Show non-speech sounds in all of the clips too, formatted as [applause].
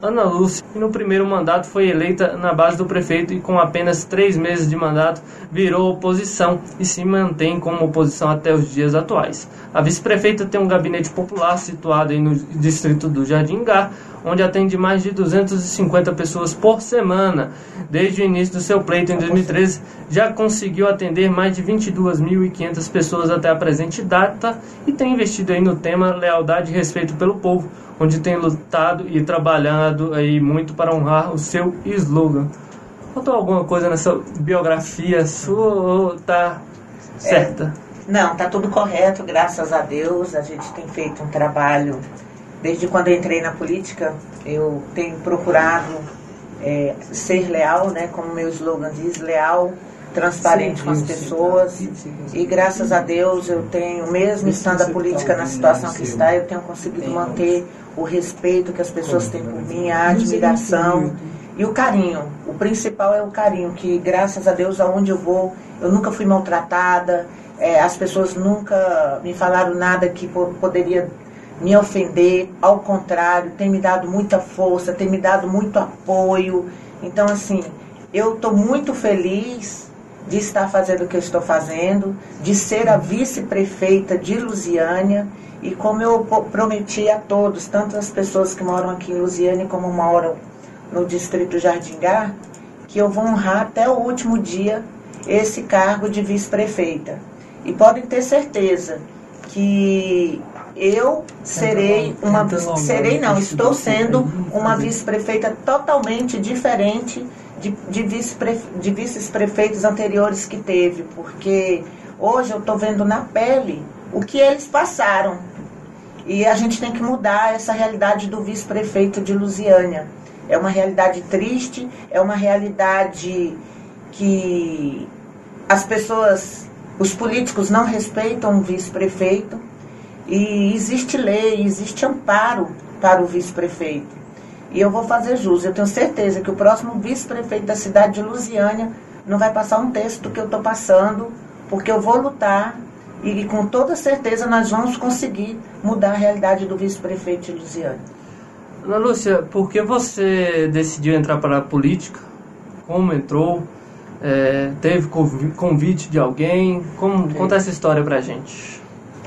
Ana Lúcia, que no primeiro mandato foi eleita na base do prefeito e com apenas três meses de mandato virou oposição e se mantém como oposição até os dias atuais. A vice-prefeita tem um gabinete popular situado no distrito do Jardim Gá, onde atende mais de 250 pessoas por semana. Desde o início do seu pleito em 2013, já conseguiu atender mais de 22.500 pessoas até a presente data e tem investido aí no tema lealdade e respeito pelo povo onde tem lutado e trabalhado aí muito para honrar o seu slogan. Faltou alguma coisa nessa biografia sua ou tá certa? É, não, tá tudo correto, graças a Deus. A gente tem feito um trabalho. Desde quando eu entrei na política, eu tenho procurado é, ser leal, né? Como meu slogan diz, leal, transparente sim, com as pessoas. Sim, sim, e graças a Deus eu tenho, mesmo estando a política na situação que está, eu tenho conseguido manter o respeito que as pessoas têm por mim, a admiração e o carinho. O principal é o carinho, que graças a Deus, aonde eu vou, eu nunca fui maltratada, é, as pessoas nunca me falaram nada que poderia me ofender, ao contrário, tem me dado muita força, tem me dado muito apoio. Então, assim, eu estou muito feliz de estar fazendo o que eu estou fazendo, de ser a vice-prefeita de Lusiânia e como eu prometi a todos, tanto as pessoas que moram aqui em Lusiane como moram no distrito Jardingá, que eu vou honrar até o último dia esse cargo de vice-prefeita. E podem ter certeza que eu serei uma serei não, estou sendo uma vice-prefeita totalmente diferente de, de, vice de vices-prefeitos anteriores que teve, porque hoje eu estou vendo na pele o que eles passaram. E a gente tem que mudar essa realidade do vice-prefeito de Lusiânia. É uma realidade triste, é uma realidade que as pessoas, os políticos não respeitam o vice-prefeito e existe lei, existe amparo para o vice-prefeito. E eu vou fazer jus. Eu tenho certeza que o próximo vice-prefeito da cidade de Lusiânia não vai passar um texto que eu estou passando, porque eu vou lutar e com toda certeza nós vamos conseguir mudar a realidade do vice-prefeito de Lusiane. Ana Lúcia, por que você decidiu entrar para a política? Como entrou? É, teve convite de alguém? Como, conta essa história para a gente.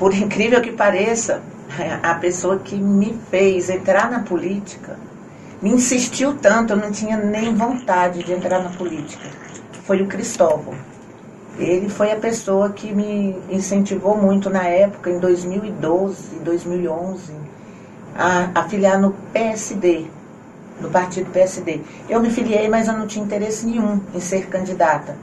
Por incrível que pareça, [laughs] a pessoa que me fez entrar na política me insistiu tanto, eu não tinha nem vontade de entrar na política. Foi o Cristóvão. Ele foi a pessoa que me incentivou muito na época, em 2012, 2011, a, a filiar no PSD, no partido PSD. Eu me filiei, mas eu não tinha interesse nenhum em ser candidata.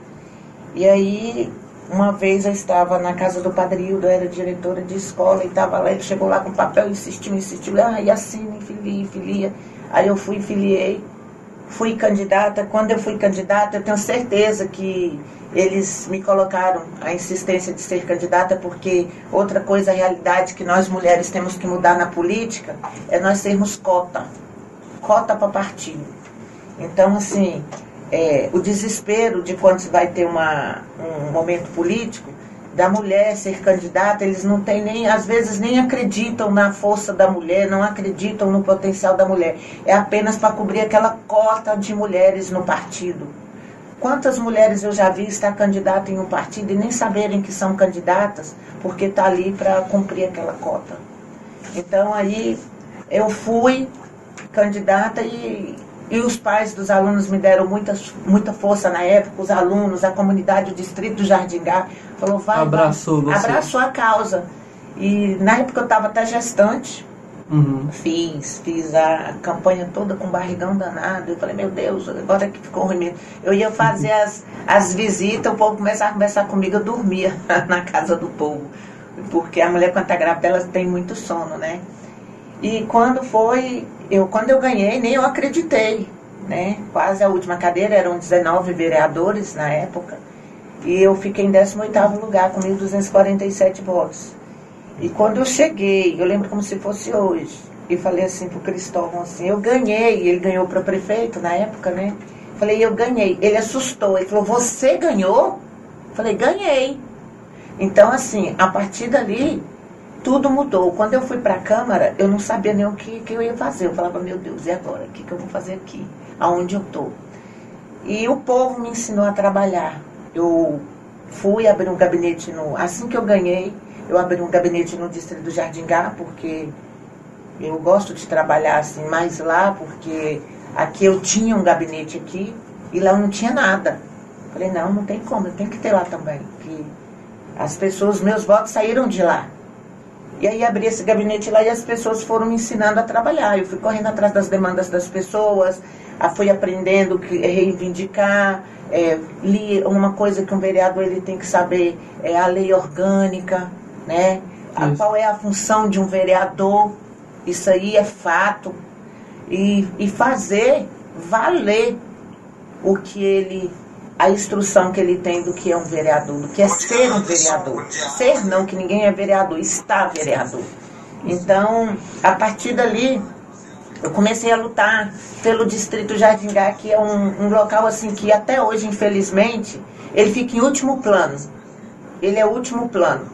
E aí, uma vez eu estava na casa do Padrildo, eu era diretora de escola, e estava lá, ele chegou lá com papel, insistiu, insistiu, ah, e assina, filia, filia. Aí eu fui, filiei, fui candidata. Quando eu fui candidata, eu tenho certeza que eles me colocaram a insistência de ser candidata, porque outra coisa, a realidade que nós mulheres temos que mudar na política é nós sermos cota cota para partido. Então, assim, é, o desespero de quando se vai ter uma, um momento político, da mulher ser candidata, eles não têm nem, às vezes nem acreditam na força da mulher, não acreditam no potencial da mulher. É apenas para cobrir aquela cota de mulheres no partido. Quantas mulheres eu já vi estar candidata em um partido e nem saberem que são candidatas, porque está ali para cumprir aquela cota. Então aí eu fui candidata e, e os pais dos alunos me deram muita, muita força na época, os alunos, a comunidade, o distrito Jardingá, falou, vai, abraçou, vai, abraçou a causa. E na época eu estava até gestante, Uhum. Fiz, fiz a campanha toda com barrigão danado. Eu falei, meu Deus, agora que ficou ruim mesmo. Eu ia fazer as, as visitas, o povo começava a conversar comigo, eu dormia [laughs] na casa do povo. Porque a mulher, quando está grávida, ela tem muito sono, né? E quando foi, eu, quando eu ganhei, nem eu acreditei, né? Quase a última cadeira, eram 19 vereadores na época. E eu fiquei em 18º lugar, com 1.247 votos. E quando eu cheguei, eu lembro como se fosse hoje, e falei assim pro Cristóvão assim, eu ganhei, ele ganhou para prefeito na época, né? Falei, eu ganhei. Ele assustou, ele falou, você ganhou? Falei, ganhei. Então, assim, a partir dali, tudo mudou. Quando eu fui para a Câmara, eu não sabia nem o que, que eu ia fazer. Eu falava, meu Deus, e agora? O que, que eu vou fazer aqui? Aonde eu estou? E o povo me ensinou a trabalhar. Eu fui abrir um gabinete no. Assim que eu ganhei, eu abri um gabinete no distrito do Jardim Gá, porque eu gosto de trabalhar assim mais lá, porque aqui eu tinha um gabinete aqui e lá não tinha nada. Falei, não, não tem como, tenho que ter lá também. Que as pessoas, meus votos saíram de lá. E aí abri esse gabinete lá e as pessoas foram me ensinando a trabalhar. Eu fui correndo atrás das demandas das pessoas, fui aprendendo que reivindicar, é, li uma coisa que um vereador ele tem que saber é a lei orgânica, né? A, qual é a função de um vereador? Isso aí é fato. E, e fazer valer o que ele a instrução que ele tem do que é um vereador, do que é ser um vereador. Ser não, que ninguém é vereador, está vereador. Então, a partir dali, eu comecei a lutar pelo Distrito Jardingá, que é um, um local assim que até hoje, infelizmente, ele fica em último plano. Ele é último plano.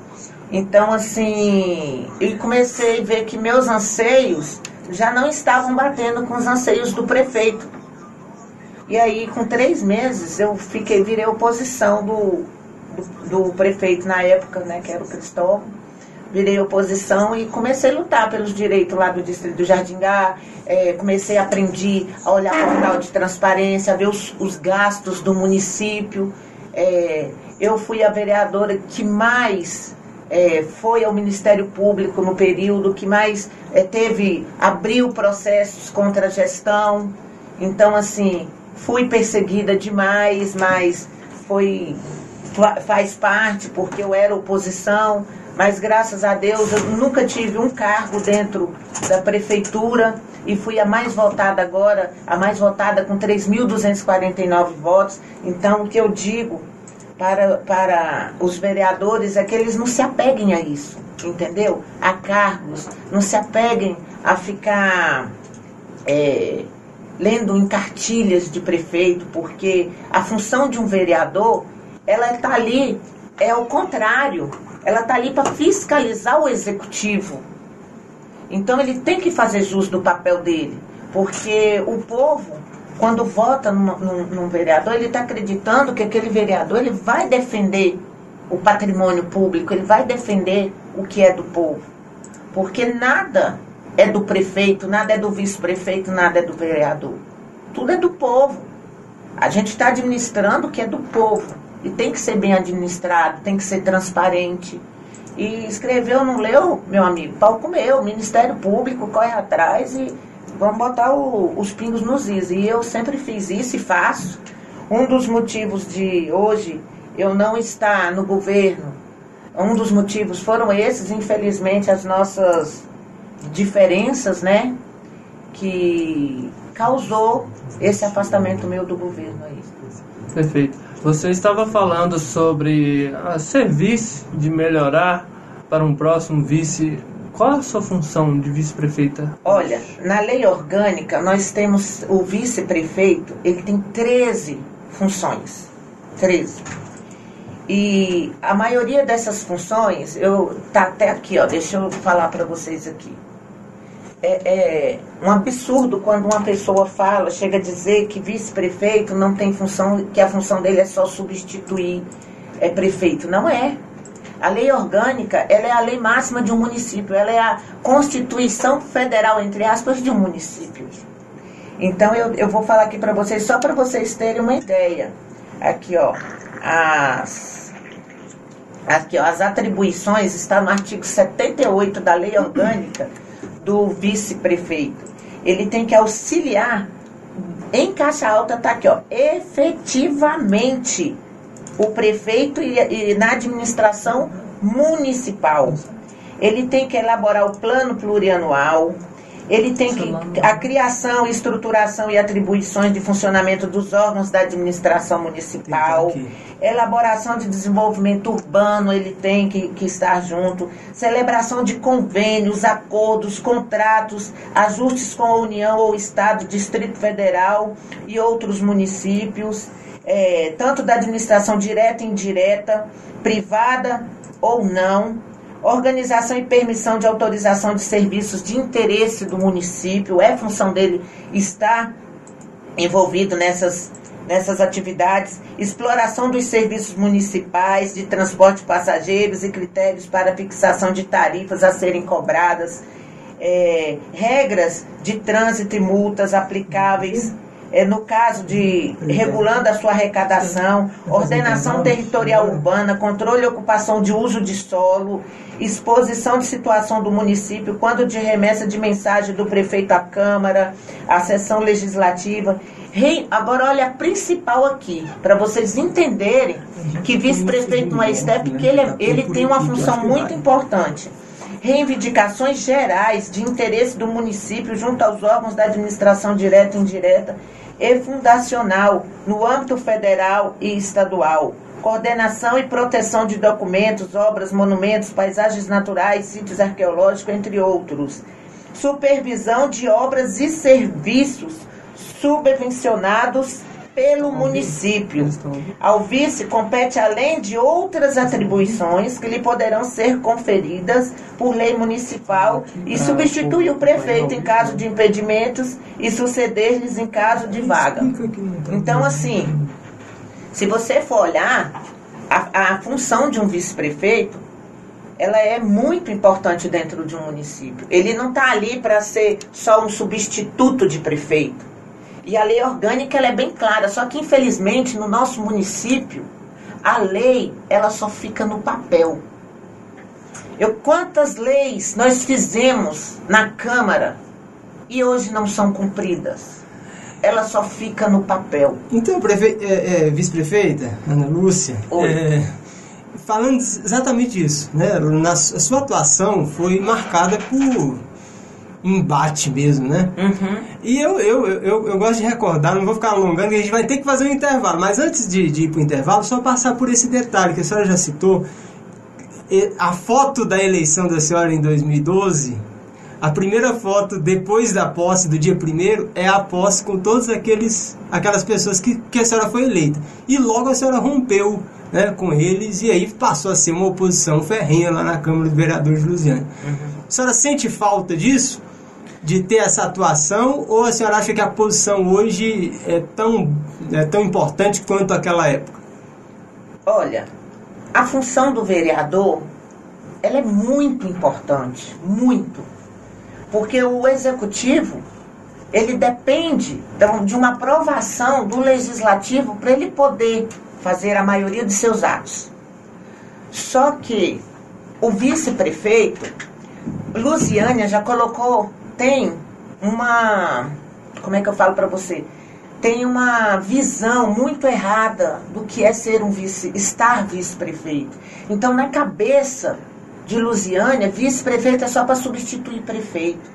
Então, assim, eu comecei a ver que meus anseios já não estavam batendo com os anseios do prefeito. E aí, com três meses, eu fiquei, virei oposição do, do, do prefeito na época, né, que era o Cristóvão. Virei oposição e comecei a lutar pelos direitos lá do distrito do Jardingá. É, comecei a aprender a olhar o canal de transparência, a ver os, os gastos do município. É, eu fui a vereadora que mais é, foi ao Ministério Público no período que mais é, teve, abriu processos contra a gestão. Então, assim, fui perseguida demais, mas foi faz parte porque eu era oposição, mas graças a Deus eu nunca tive um cargo dentro da prefeitura e fui a mais votada agora, a mais votada com 3.249 votos. Então, o que eu digo para, para os vereadores é que eles não se apeguem a isso, entendeu? A cargos, não se apeguem a ficar é, lendo em cartilhas de prefeito, porque a função de um vereador, ela está ali, é o contrário, ela está ali para fiscalizar o executivo. Então ele tem que fazer jus do papel dele, porque o povo, quando vota num, num, num vereador, ele está acreditando que aquele vereador ele vai defender o patrimônio público, ele vai defender o que é do povo. Porque nada é do prefeito, nada é do vice-prefeito, nada é do vereador. Tudo é do povo. A gente está administrando o que é do povo. E tem que ser bem administrado, tem que ser transparente. E escreveu, não leu, meu amigo? Pau comeu. Ministério Público corre atrás e vamos botar o, os pingos nos is. E eu sempre fiz isso e faço. Um dos motivos de hoje eu não estar no governo, um dos motivos foram esses, infelizmente, as nossas diferenças, né? Que causou esse afastamento meu do governo aí. Perfeito. Você estava falando sobre a serviço de melhorar para um próximo vice. Qual a sua função de vice-prefeita? Olha, na lei orgânica nós temos o vice-prefeito, ele tem 13 funções. 13. E a maioria dessas funções, eu tá até aqui, ó, deixa eu falar para vocês aqui é, é, um absurdo quando uma pessoa fala, chega a dizer que vice-prefeito não tem função, que a função dele é só substituir é, prefeito. Não é. A lei orgânica, ela é a lei máxima de um município, ela é a constituição federal, entre aspas, de um município. Então eu, eu vou falar aqui para vocês, só para vocês terem uma ideia. Aqui, ó, as, aqui, ó, as atribuições está no artigo 78 da lei orgânica do vice-prefeito. Ele tem que auxiliar, em caixa alta está aqui, ó, efetivamente o prefeito e, e na administração municipal. Ele tem que elaborar o plano plurianual, ele tem que a criação, estruturação e atribuições de funcionamento dos órgãos da administração municipal, elaboração de desenvolvimento urbano, ele tem que, que estar junto, celebração de convênios, acordos, contratos, ajustes com a União ou Estado, Distrito Federal e outros municípios, é, tanto da administração direta e indireta, privada ou não organização e permissão de autorização de serviços de interesse do município, é função dele estar envolvido nessas, nessas atividades, exploração dos serviços municipais de transporte de passageiros e critérios para fixação de tarifas a serem cobradas, é, regras de trânsito e multas aplicáveis é, no caso de regulando a sua arrecadação, ordenação territorial urbana, controle e ocupação de uso de solo, exposição de situação do município, quando de remessa de mensagem do prefeito à Câmara, à sessão legislativa. Agora olha a principal aqui, para vocês entenderem que vice-prefeito não é STEP, porque ele, é, ele tem uma função muito importante reivindicações gerais de interesse do município junto aos órgãos da administração direta e indireta e fundacional no âmbito federal e estadual. Coordenação e proteção de documentos, obras, monumentos, paisagens naturais, sítios arqueológicos, entre outros. Supervisão de obras e serviços subvencionados pelo município. Ao vice compete, além de outras atribuições que lhe poderão ser conferidas por lei municipal, e substitui o prefeito em caso de impedimentos e suceder-lhes em caso de vaga. Então, assim, se você for olhar, a, a função de um vice-prefeito ela é muito importante dentro de um município. Ele não está ali para ser só um substituto de prefeito. E a lei orgânica ela é bem clara, só que infelizmente no nosso município a lei ela só fica no papel. Eu quantas leis nós fizemos na Câmara e hoje não são cumpridas? Ela só fica no papel. Então, prefe... é, é, vice-prefeita, Ana Lúcia, é, falando exatamente isso, né? Na, a sua atuação foi marcada por embate mesmo, né? Uhum. E eu, eu, eu, eu, gosto de recordar, não vou ficar alongando, que a gente vai ter que fazer um intervalo. Mas antes de, de ir para o intervalo, só passar por esse detalhe que a senhora já citou. A foto da eleição da senhora em 2012, a primeira foto depois da posse, do dia primeiro, é a posse com todas aqueles, aquelas pessoas que, que a senhora foi eleita. E logo a senhora rompeu né, com eles e aí passou a ser uma oposição ferrenha lá na Câmara de Vereadores de Lusiana. Uhum. A senhora sente falta disso? De ter essa atuação ou a senhora acha que a posição hoje é tão, é tão importante quanto aquela época? Olha, a função do vereador ela é muito importante, muito. Porque o executivo ele depende de uma aprovação do legislativo para ele poder fazer a maioria de seus atos. Só que o vice-prefeito, Luciânia, já colocou tem uma. Como é que eu falo para você? Tem uma visão muito errada do que é ser um vice, estar vice-prefeito. Então, na cabeça de Lusiânia, vice-prefeito é só para substituir prefeito.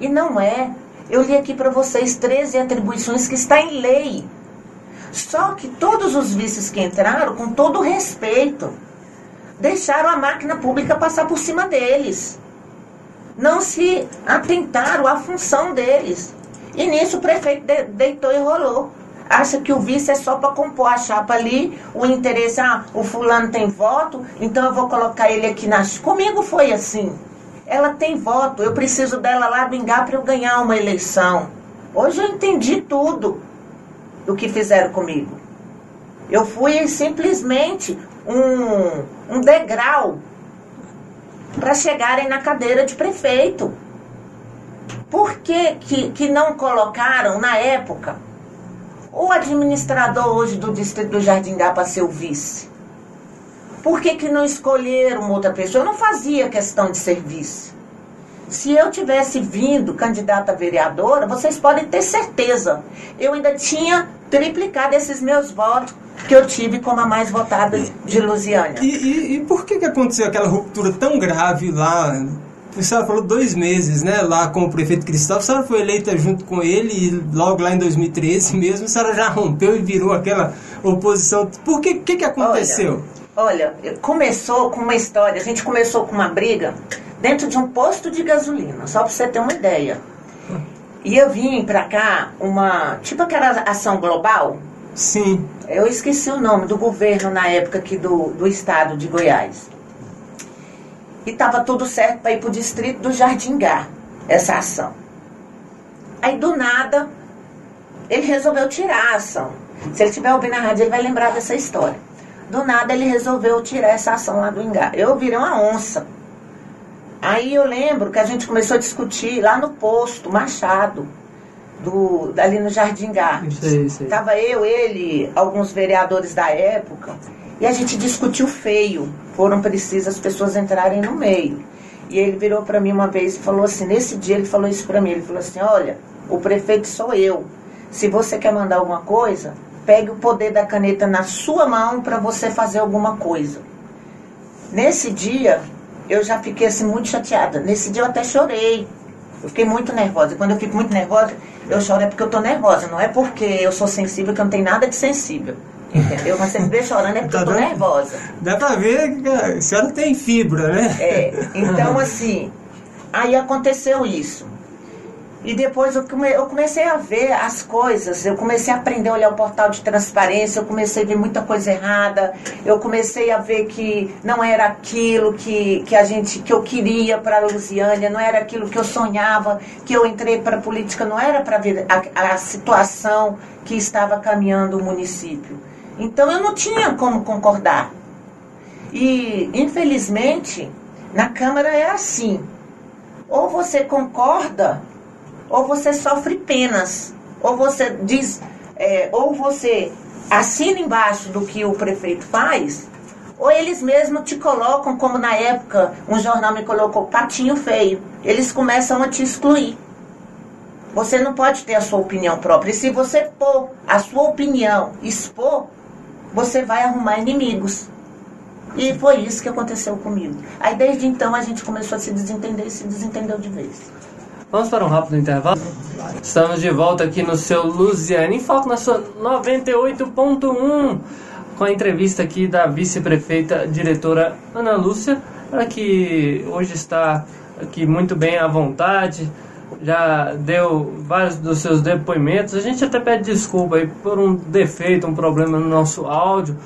E não é. Eu li aqui para vocês 13 atribuições que está em lei. Só que todos os vices que entraram, com todo respeito, deixaram a máquina pública passar por cima deles não se atentaram à função deles. E nisso o prefeito de, deitou e rolou. Acha que o vice é só para compor a chapa ali, o interesse, ah, o fulano tem voto, então eu vou colocar ele aqui na. Comigo foi assim. Ela tem voto, eu preciso dela lá bingar para eu ganhar uma eleição. Hoje eu entendi tudo do que fizeram comigo. Eu fui simplesmente um, um degrau para chegarem na cadeira de prefeito. Por que, que, que não colocaram na época o administrador hoje do distrito do Jardim Gá para ser o vice? Por que, que não escolheram outra pessoa? Eu não fazia questão de ser vice. Se eu tivesse vindo candidata a vereadora, vocês podem ter certeza, eu ainda tinha triplicado esses meus votos que eu tive como a mais votada de Lusiânia. E, e, e por que, que aconteceu aquela ruptura tão grave lá? A senhora falou dois meses, né? Lá com o prefeito Cristóvão. A senhora foi eleita junto com ele e logo lá em 2013 mesmo, a senhora já rompeu e virou aquela oposição. Por que que, que aconteceu? Olha, olha, começou com uma história. A gente começou com uma briga dentro de um posto de gasolina, só para você ter uma ideia. E eu vim para cá uma. Tipo aquela ação global Sim. Eu esqueci o nome do governo na época aqui do, do estado de Goiás. e estava tudo certo para ir para o distrito do Jardingá, essa ação. Aí do nada, ele resolveu tirar a ação. Se ele estiver ouvindo a rádio, ele vai lembrar dessa história. Do nada ele resolveu tirar essa ação lá do Ingá. Eu virei uma onça. Aí eu lembro que a gente começou a discutir lá no posto, Machado, do, ali no Jardim Gá. Tava eu, ele, alguns vereadores da época, e a gente discutiu feio. Foram precisas as pessoas entrarem no meio. E ele virou para mim uma vez e falou assim, nesse dia ele falou isso para mim, ele falou assim, olha, o prefeito sou eu. Se você quer mandar alguma coisa, pegue o poder da caneta na sua mão para você fazer alguma coisa. Nesse dia, eu já fiquei assim muito chateada. Nesse dia eu até chorei. Eu fiquei muito nervosa. E quando eu fico muito nervosa, eu choro é porque eu tô nervosa. Não é porque eu sou sensível, que eu não tenho nada de sensível. Entendeu? Mas você me vê chorando é porque tá eu tô dando, nervosa. Dá pra ver que a senhora tem fibra, né? É. Então, assim, aí aconteceu isso. E depois eu, come, eu comecei a ver as coisas, eu comecei a aprender a olhar o portal de transparência, eu comecei a ver muita coisa errada, eu comecei a ver que não era aquilo que, que a gente que eu queria para a Lusiânia, não era aquilo que eu sonhava, que eu entrei para a política, não era para ver a, a situação que estava caminhando o município. Então eu não tinha como concordar. E infelizmente na Câmara é assim. Ou você concorda ou você sofre penas, ou você diz, é, ou você assina embaixo do que o prefeito faz, ou eles mesmos te colocam, como na época um jornal me colocou, patinho feio. Eles começam a te excluir. Você não pode ter a sua opinião própria. E se você pôr a sua opinião, expor, você vai arrumar inimigos. E foi isso que aconteceu comigo. Aí desde então a gente começou a se desentender e se desentendeu de vez. Vamos para um rápido intervalo? Estamos de volta aqui no seu Luziane em Foco na sua 98.1 com a entrevista aqui da vice-prefeita diretora Ana Lúcia, ela que hoje está aqui muito bem à vontade, já deu vários dos seus depoimentos. A gente até pede desculpa aí por um defeito, um problema no nosso áudio,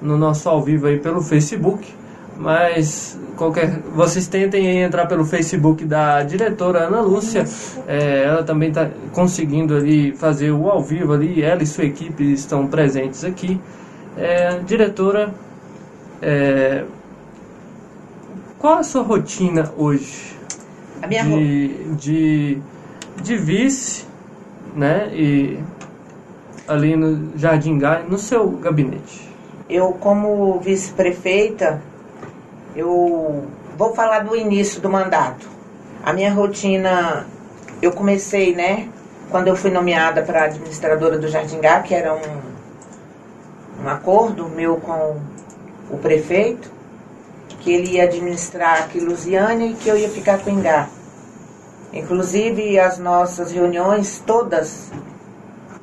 no nosso ao vivo aí pelo Facebook mas qualquer vocês tentem entrar pelo Facebook da diretora Ana Lúcia. É, ela também está conseguindo ali fazer o ao vivo ali. Ela e sua equipe estão presentes aqui. É, diretora é, qual a sua rotina hoje? A minha de, de, de vice né e ali no Jardim Gai no seu gabinete. Eu como vice-prefeita eu vou falar do início do mandato. A minha rotina, eu comecei, né, quando eu fui nomeada para administradora do Jardim Gá, que era um, um acordo meu com o prefeito, que ele ia administrar aqui Lusiânia e que eu ia ficar com Ingá. Inclusive as nossas reuniões todas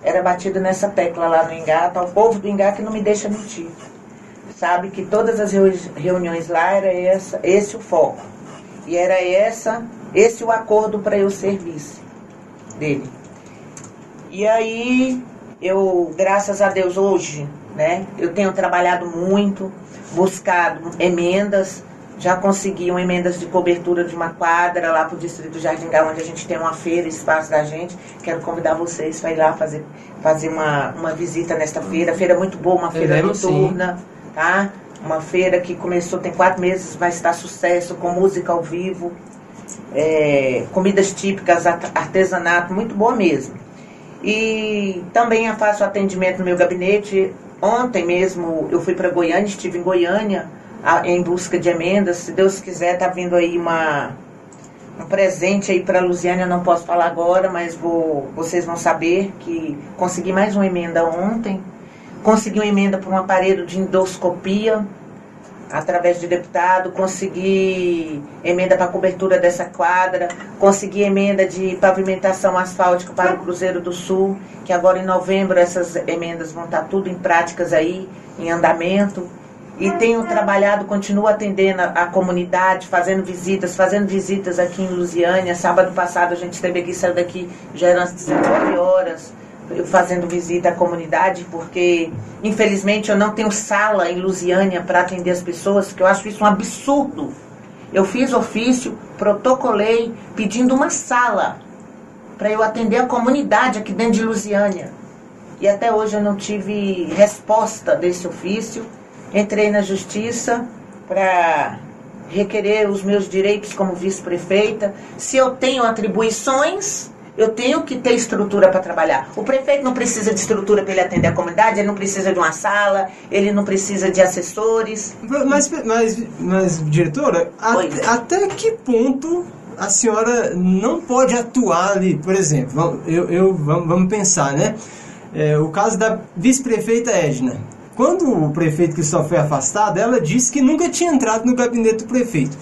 era batido nessa tecla lá no Ingá, tá o povo do Ingá que não me deixa mentir sabe que todas as reuniões lá era essa, esse o foco. E era essa, esse o acordo para eu ser vice dele. E aí, eu, graças a Deus, hoje, né, eu tenho trabalhado muito, buscado emendas, já conseguiam emendas de cobertura de uma quadra lá para o Distrito Jardim Gá, onde a gente tem uma feira, espaço da gente. Quero convidar vocês para ir lá fazer, fazer uma, uma visita nesta feira. Feira muito boa, uma feira noturna. Sim tá? Uma feira que começou tem quatro meses, vai estar sucesso com música ao vivo, é, comidas típicas, artesanato, muito boa mesmo. E também faço atendimento no meu gabinete. Ontem mesmo eu fui para Goiânia, estive em Goiânia em busca de emendas. Se Deus quiser, tá vindo aí uma, um presente aí para a Luziane, eu não posso falar agora, mas vou, vocês vão saber que consegui mais uma emenda ontem consegui uma emenda para um aparelho de endoscopia através de deputado, consegui emenda para cobertura dessa quadra, consegui emenda de pavimentação asfáltica para o Cruzeiro do Sul, que agora em novembro essas emendas vão estar tudo em práticas aí, em andamento. E tenho trabalhado, continuo atendendo a, a comunidade, fazendo visitas, fazendo visitas aqui em Lusiânia. Sábado passado a gente esteve aqui, saiu daqui já eram as 19 horas fazendo visita à comunidade, porque infelizmente eu não tenho sala em Lusiânia para atender as pessoas, que eu acho isso um absurdo. Eu fiz ofício, protocolei pedindo uma sala para eu atender a comunidade aqui dentro de Lusiânia. E até hoje eu não tive resposta desse ofício. Entrei na justiça para requerer os meus direitos como vice-prefeita. Se eu tenho atribuições, eu tenho que ter estrutura para trabalhar. O prefeito não precisa de estrutura para ele atender a comunidade, ele não precisa de uma sala, ele não precisa de assessores. Mas, mas, mas diretora, até, até que ponto a senhora não pode atuar ali? Por exemplo, eu, eu vamos, vamos pensar, né? É, o caso da vice-prefeita Edna. Quando o prefeito que só foi afastado, ela disse que nunca tinha entrado no gabinete do prefeito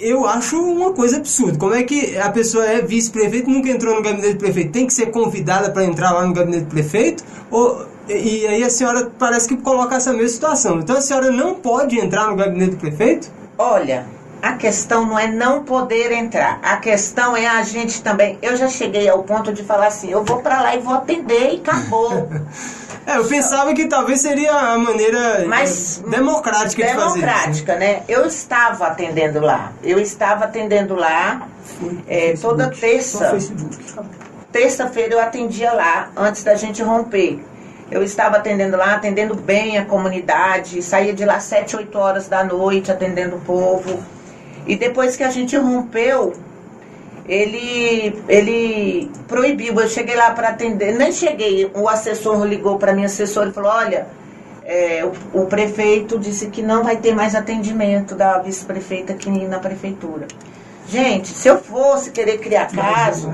eu acho uma coisa absurda. Como é que a pessoa é vice-prefeito nunca entrou no gabinete do prefeito? Tem que ser convidada para entrar lá no gabinete do prefeito? Ou, e aí a senhora parece que coloca essa mesma situação. Então a senhora não pode entrar no gabinete do prefeito? Olha, a questão não é não poder entrar. A questão é a gente também. Eu já cheguei ao ponto de falar assim: eu vou para lá e vou atender e acabou. [laughs] É, eu pensava que talvez seria a maneira Mas, democrática, de fazer Democrática, né? Eu estava atendendo lá. Eu estava atendendo lá é, toda terça. Terça-feira eu atendia lá, antes da gente romper. Eu estava atendendo lá, atendendo bem a comunidade, saía de lá sete, oito horas da noite, atendendo o povo. E depois que a gente rompeu, ele, ele proibiu. Eu cheguei lá para atender, nem cheguei. O assessor ligou para minha assessora e falou: Olha, é, o, o, prefeito disse que não vai ter mais atendimento da vice-prefeita aqui na prefeitura. Gente, se eu fosse querer criar caso,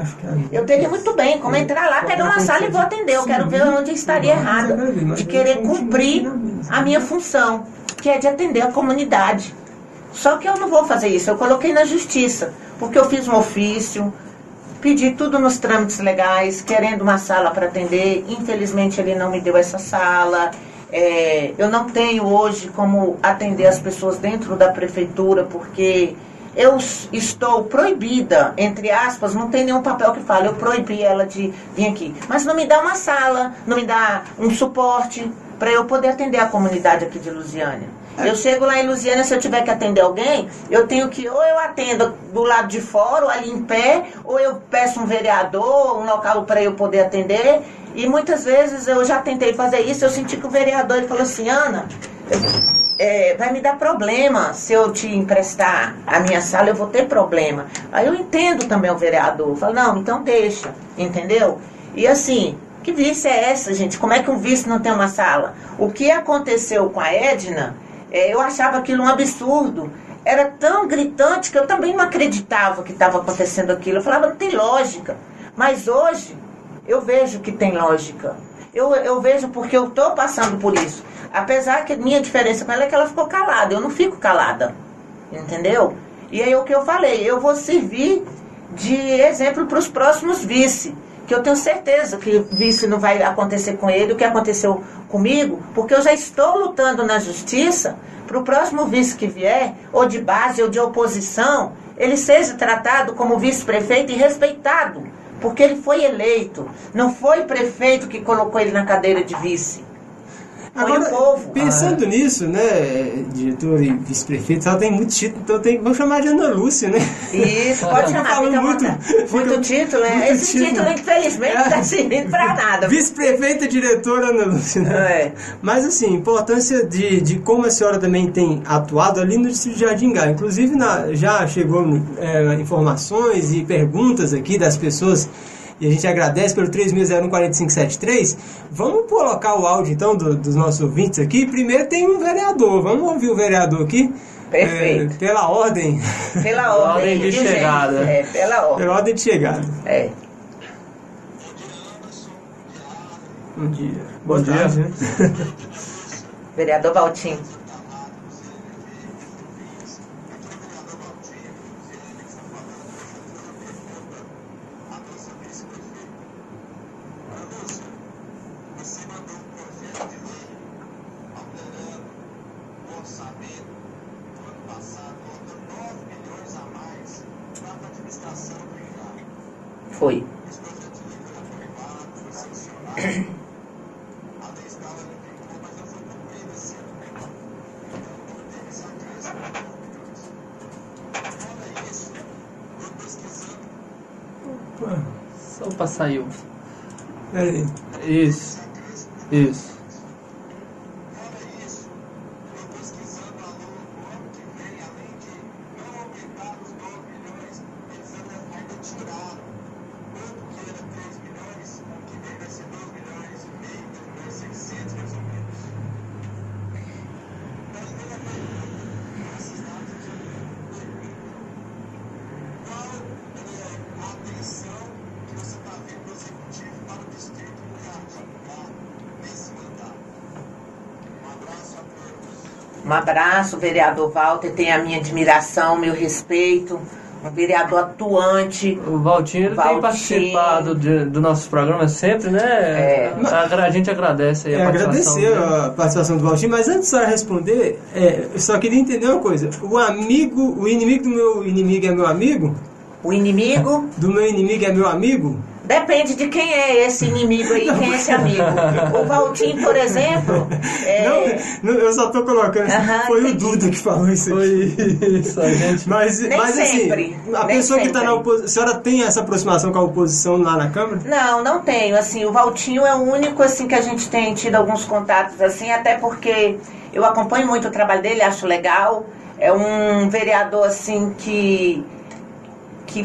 eu teria muito bem como entrar lá, pegar uma sala e vou atender. Eu quero ver onde estaria errado de querer cumprir a minha função, que é de atender a comunidade. Só que eu não vou fazer isso. Eu coloquei na justiça porque eu fiz um ofício, pedi tudo nos trâmites legais, querendo uma sala para atender. Infelizmente ele não me deu essa sala. É, eu não tenho hoje como atender as pessoas dentro da prefeitura, porque eu estou proibida, entre aspas, não tem nenhum papel que fale, eu proibi ela de vir aqui. Mas não me dá uma sala, não me dá um suporte para eu poder atender a comunidade aqui de Lusiânia. Eu chego lá em Lusiana, se eu tiver que atender alguém, eu tenho que, ou eu atendo do lado de fora, ou ali em pé, ou eu peço um vereador, um local para eu poder atender. E muitas vezes eu já tentei fazer isso, eu senti que o vereador ele falou assim, Ana, é, vai me dar problema se eu te emprestar a minha sala, eu vou ter problema. Aí eu entendo também o vereador, eu falo, não, então deixa, entendeu? E assim, que vice é essa, gente? Como é que um vice não tem uma sala? O que aconteceu com a Edna é, eu achava aquilo um absurdo. Era tão gritante que eu também não acreditava que estava acontecendo aquilo. Eu falava, não tem lógica. Mas hoje eu vejo que tem lógica. Eu, eu vejo porque eu estou passando por isso. Apesar que minha diferença com ela é que ela ficou calada. Eu não fico calada. Entendeu? E aí o que eu falei, eu vou servir de exemplo para os próximos vice que eu tenho certeza que vice não vai acontecer com ele o que aconteceu comigo, porque eu já estou lutando na justiça para o próximo vice que vier, ou de base ou de oposição, ele seja tratado como vice-prefeito e respeitado, porque ele foi eleito, não foi prefeito que colocou ele na cadeira de vice. Agora, o povo. Pensando ah. nisso, né, diretor e vice-prefeito, ela tem muito título, então tem, vamos chamar de Ana Lúcia, né? Isso, pode chamar, fica muito, muito título, né? Muito Esse título, título infelizmente, não está servindo para nada. Vice-prefeita diretora Ana Lúcia, né? É. Mas assim, importância de, de como a senhora também tem atuado ali no distrito de Jardim Gá. Inclusive, na, já chegou é, informações e perguntas aqui das pessoas e a gente agradece pelo 36014573. Vamos colocar o áudio então do, dos nossos ouvintes aqui. Primeiro tem um vereador, vamos ouvir o vereador aqui. Perfeito. É, pela ordem. Pela ordem, de, de chegada. É, pela ordem. Pela ordem de chegada. É. Bom dia. Bom, Bom dia. Tarde, né? Vereador Valtinho. Foi. Opa, saiu. Peraí. Isso. Abraço, vereador Walter, tem a minha admiração, meu respeito. Um vereador atuante. O Valtinho, ele tem Valtinho. participado de, do nosso programa sempre, né? É. A, a gente agradece aí É, a participação agradecer dele. a participação do Valtinho, mas antes de responder, é, eu só queria entender uma coisa. O amigo, o inimigo do meu inimigo é meu amigo? O inimigo Do meu inimigo é meu amigo? Depende de quem é esse inimigo aí, [laughs] quem é esse amigo. O Valtinho, por exemplo, [laughs] é, Não, não, eu só tô colocando. Foi o entendi. Duda que falou isso aqui. Foi isso, a gente. [laughs] Mas, Nem mas sempre, assim, a nem pessoa que está sempre. na oposição. A senhora tem essa aproximação com a oposição lá na Câmara? Não, não tenho. Assim, o Valtinho é o único assim que a gente tem tido alguns contatos assim, até porque eu acompanho muito o trabalho dele, acho legal. É um vereador assim que que,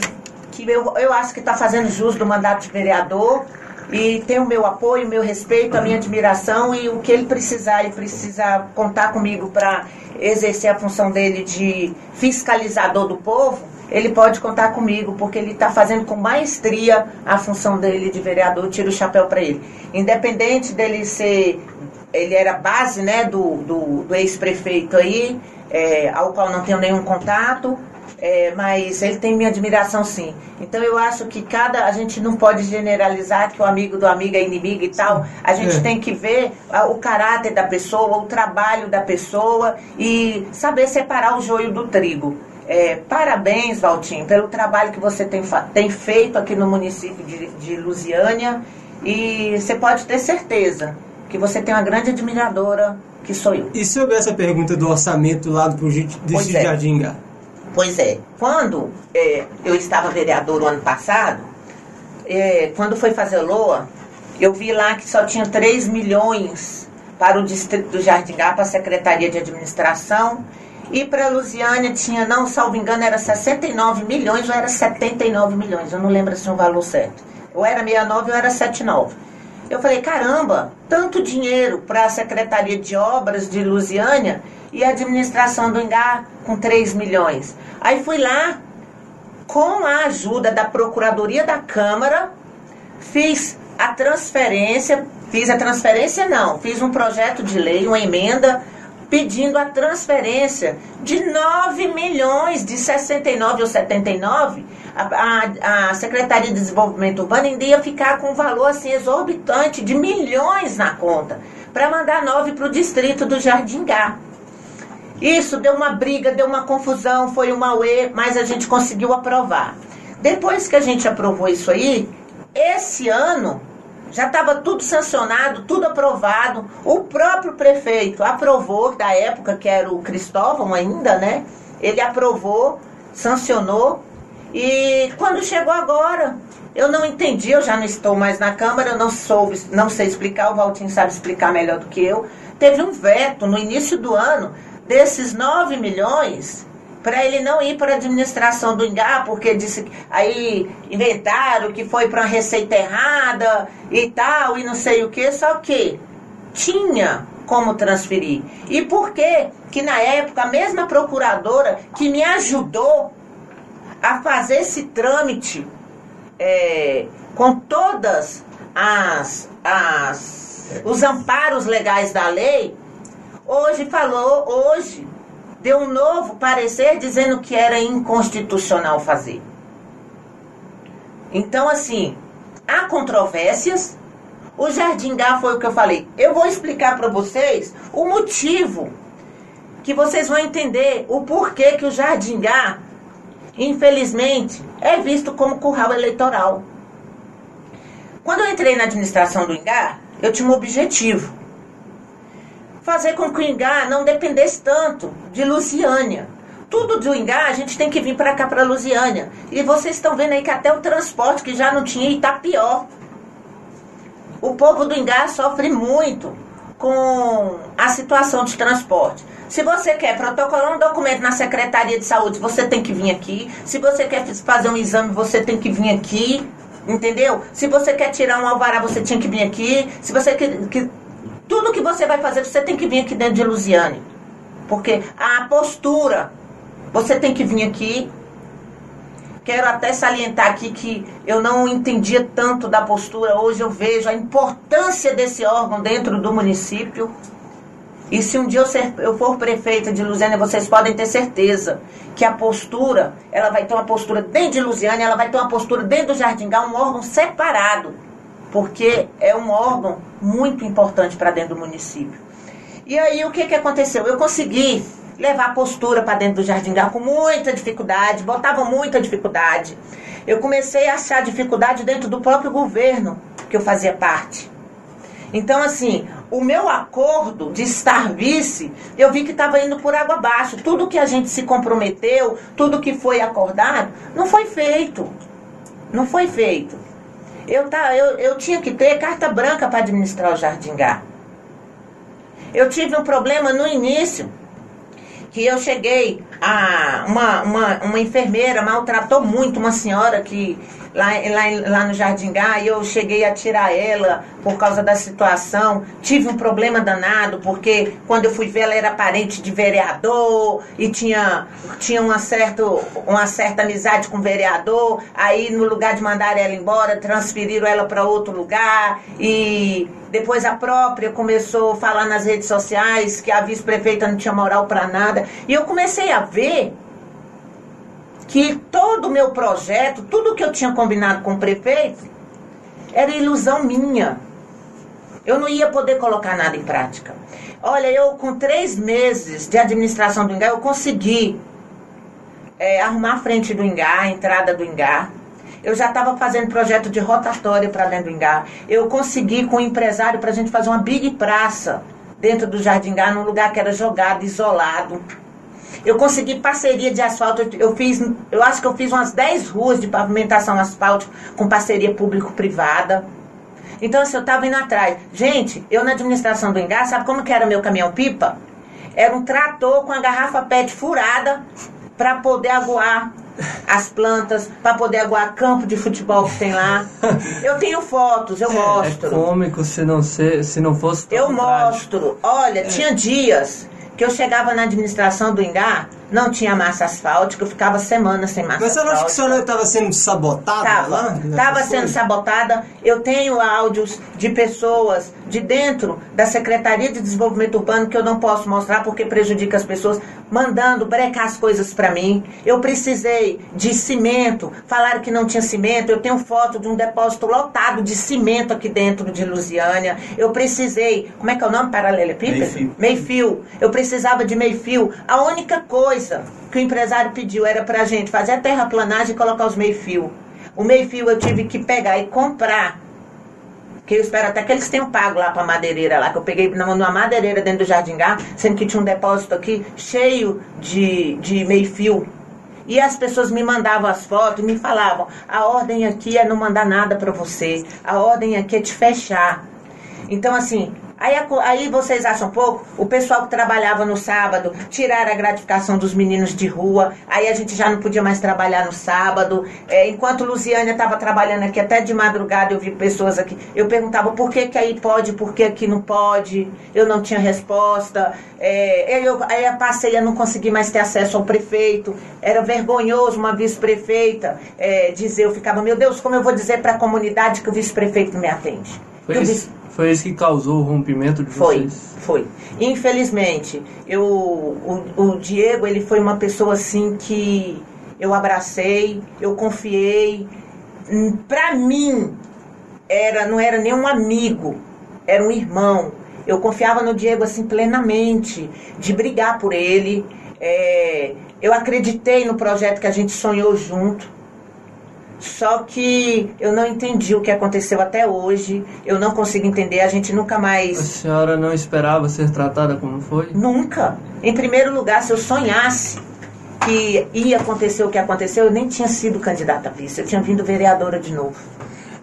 eu, eu acho que está fazendo jus do mandato de vereador e tem o meu apoio, o meu respeito, a minha admiração e o que ele precisar, ele precisa contar comigo para exercer a função dele de fiscalizador do povo, ele pode contar comigo, porque ele está fazendo com maestria a função dele de vereador, eu tiro o chapéu para ele. Independente dele ser, ele era base né, do, do, do ex-prefeito aí, é, ao qual não tenho nenhum contato, é, mas ele tem minha admiração sim. Então eu acho que cada. A gente não pode generalizar que o amigo do amigo é inimigo e tal. A gente É. tem que ver o caráter da pessoa, o trabalho da pessoa e saber separar o joio do trigo. É, parabéns, Valtinho, pelo trabalho que você tem, tem feito aqui no município de, de Lusiânia. E você pode ter certeza que você tem uma grande admiradora, que sou eu. E sobre essa pergunta do orçamento lá do de é. Jardinga? Pois é, quando é, eu estava vereador o ano passado, é, quando foi fazer LOA, eu vi lá que só tinha 3 milhões para o distrito do Jardingá, para a Secretaria de Administração, e para a Lusiânia tinha, não, salvo engano, era 69 milhões ou era 79 milhões, eu não lembro assim o valor certo. Ou era 69 ou era 79. Eu falei, caramba, tanto dinheiro para a Secretaria de Obras de Lusiânia e a administração do Engar com 3 milhões. Aí fui lá, com a ajuda da Procuradoria da Câmara, fiz a transferência, fiz a transferência não, fiz um projeto de lei, uma emenda, pedindo a transferência de 9 milhões, de 69 ou 79, a, a, a Secretaria de Desenvolvimento Urbano ainda ia ficar com um valor assim exorbitante de milhões na conta, para mandar 9 para o distrito do Jardingá. Isso deu uma briga, deu uma confusão, foi uma UE, mas a gente conseguiu aprovar. Depois que a gente aprovou isso aí, esse ano já estava tudo sancionado, tudo aprovado. O próprio prefeito aprovou, da época que era o Cristóvão ainda, né? Ele aprovou, sancionou. E quando chegou agora, eu não entendi, eu já não estou mais na Câmara, eu não soube, não sei explicar, o Valtinho sabe explicar melhor do que eu. Teve um veto no início do ano desses 9 milhões para ele não ir para a administração do Ingá, porque disse que- aí inventaram que foi para uma receita errada e tal, e não sei o que, só que tinha como transferir. E por que que na época a mesma procuradora que me ajudou a fazer esse trâmite é, com todas as, as os amparos legais da lei, hoje falou, hoje deu um novo parecer dizendo que era inconstitucional fazer. Então, assim, há controvérsias. O Jardim Gá foi o que eu falei. Eu vou explicar para vocês o motivo que vocês vão entender o porquê que o Jardim Gá, infelizmente, é visto como curral eleitoral. Quando eu entrei na administração do Ingá, eu tinha um objetivo fazer com que o Ingá não dependesse tanto de Luciânia. tudo do Ingá, a gente tem que vir para cá, para Lusiânia. E vocês estão vendo aí que até o transporte que já não tinha e está pior. O povo do Ingá sofre muito com a situação de transporte. Se você quer protocolar um documento na Secretaria de Saúde, você tem que vir aqui. Se você quer fazer um exame, você tem que vir aqui. Entendeu? Se você quer tirar um alvará, você tinha que vir aqui. Se você quer. Tudo que você vai fazer, você tem que vir aqui dentro de Lusiane. Porque a postura, você tem que vir aqui. Quero até salientar aqui que eu não entendia tanto da postura. Hoje eu vejo a importância desse órgão dentro do município. E se um dia eu, ser, eu for prefeita de Lusiana, vocês podem ter certeza que a postura, ela vai ter uma postura dentro de Lusiana, ela vai ter uma postura dentro do Jardim um órgão separado, porque é um órgão muito importante para dentro do município. E aí o que, que aconteceu? Eu consegui levar a postura para dentro do Jardim Gá com muita dificuldade, botava muita dificuldade. Eu comecei a achar dificuldade dentro do próprio governo que eu fazia parte. Então, assim, o meu acordo de estar vice, eu vi que estava indo por água abaixo. Tudo que a gente se comprometeu, tudo que foi acordado, não foi feito. Não foi feito. Eu, tá, eu, eu tinha que ter carta branca para administrar o Jardim Gá. Eu tive um problema no início, que eu cheguei a uma, uma, uma enfermeira maltratou muito uma senhora que lá, lá, lá no Jardim Gá, e eu cheguei a tirar ela por causa da situação. Tive um problema danado, porque quando eu fui ver ela era parente de vereador e tinha, tinha uma, certo, uma certa amizade com o vereador. Aí, no lugar de mandar ela embora, transferiram ela para outro lugar e depois a própria começou a falar nas redes sociais que a vice-prefeita não tinha moral para nada. E eu comecei a ver que todo o meu projeto, tudo que eu tinha combinado com o prefeito, era ilusão minha. Eu não ia poder colocar nada em prática. Olha, eu com três meses de administração do Ingá, eu consegui é, arrumar a frente do Ingá, a entrada do Ingá. Eu já estava fazendo projeto de rotatória para dentro do Ingá. Eu consegui com o empresário para a gente fazer uma big praça dentro do Jardim Gá, num lugar que era jogado, isolado. Eu consegui parceria de asfalto, eu fiz, eu acho que eu fiz umas 10 ruas de pavimentação asfáltica com parceria público-privada. Então, assim, eu estava indo atrás. Gente, eu na administração do Engar, sabe como que era meu caminhão-pipa? Era um trator com a garrafa PET furada para poder aguar as plantas, para poder aguar campo de futebol que tem lá. [laughs] Eu tenho fotos, eu mostro. É cômico se não, ser, se não fosse Eu mostro. Olha, é. tinha dias que eu chegava na administração do Ingá, não tinha massa asfáltica, eu ficava semanas sem massa Mas você não acha que a senhora estava sendo sabotada tava, lá? Estava sendo sabotada. Eu tenho áudios de pessoas de dentro da Secretaria de Desenvolvimento Urbano que eu não posso mostrar porque prejudica as pessoas, mandando brecar as coisas para mim. Eu precisei de cimento, falaram que não tinha cimento. Eu tenho foto de um depósito lotado de cimento aqui dentro de Lusiânia. Eu precisei, como é que é o nome? Paralelepípedo? Meio fio. Eu precisava de meio fio. A única coisa coisa que o empresário pediu era pra gente fazer a terraplanagem e colocar os meio-fio. O meio-fio eu tive que pegar e comprar. Que eu espero até que eles tenham pago lá pra madeireira lá, que eu peguei numa madeireira dentro do Jardim Gá, sendo que tinha um depósito aqui cheio de, de meio-fio. E as pessoas me mandavam as fotos, me falavam: a ordem aqui é não mandar nada para você, a ordem aqui é te fechar. Então, assim, Aí, aí vocês acham pouco? O pessoal que trabalhava no sábado tiraram a gratificação dos meninos de rua. Aí a gente já não podia mais trabalhar no sábado. É, enquanto Luciana estava trabalhando aqui até de madrugada, eu vi pessoas aqui. Eu perguntava por que, que aí pode, por que aqui não pode. Eu não tinha resposta. É, eu, aí eu passei a não conseguir mais ter acesso ao prefeito. Era vergonhoso uma vice-prefeita é, dizer, eu ficava, meu Deus, como eu vou dizer para a comunidade que o vice-prefeito não me atende? Foi isso, foi isso que causou o rompimento de foi, vocês? Foi, Infelizmente, eu, o, o Diego, ele foi uma pessoa assim que eu abracei, eu confiei. Hum, pra mim, era, não era nem um amigo, era um irmão. Eu confiava no Diego assim plenamente, de brigar por ele. É, eu acreditei no projeto que a gente sonhou junto. Só que eu não entendi o que aconteceu até hoje. Eu não consigo entender. A gente nunca mais. A senhora não esperava ser tratada como foi? Nunca. Em primeiro lugar, se eu sonhasse que ia acontecer o que aconteceu, eu nem tinha sido candidata a vice, eu tinha vindo vereadora de novo.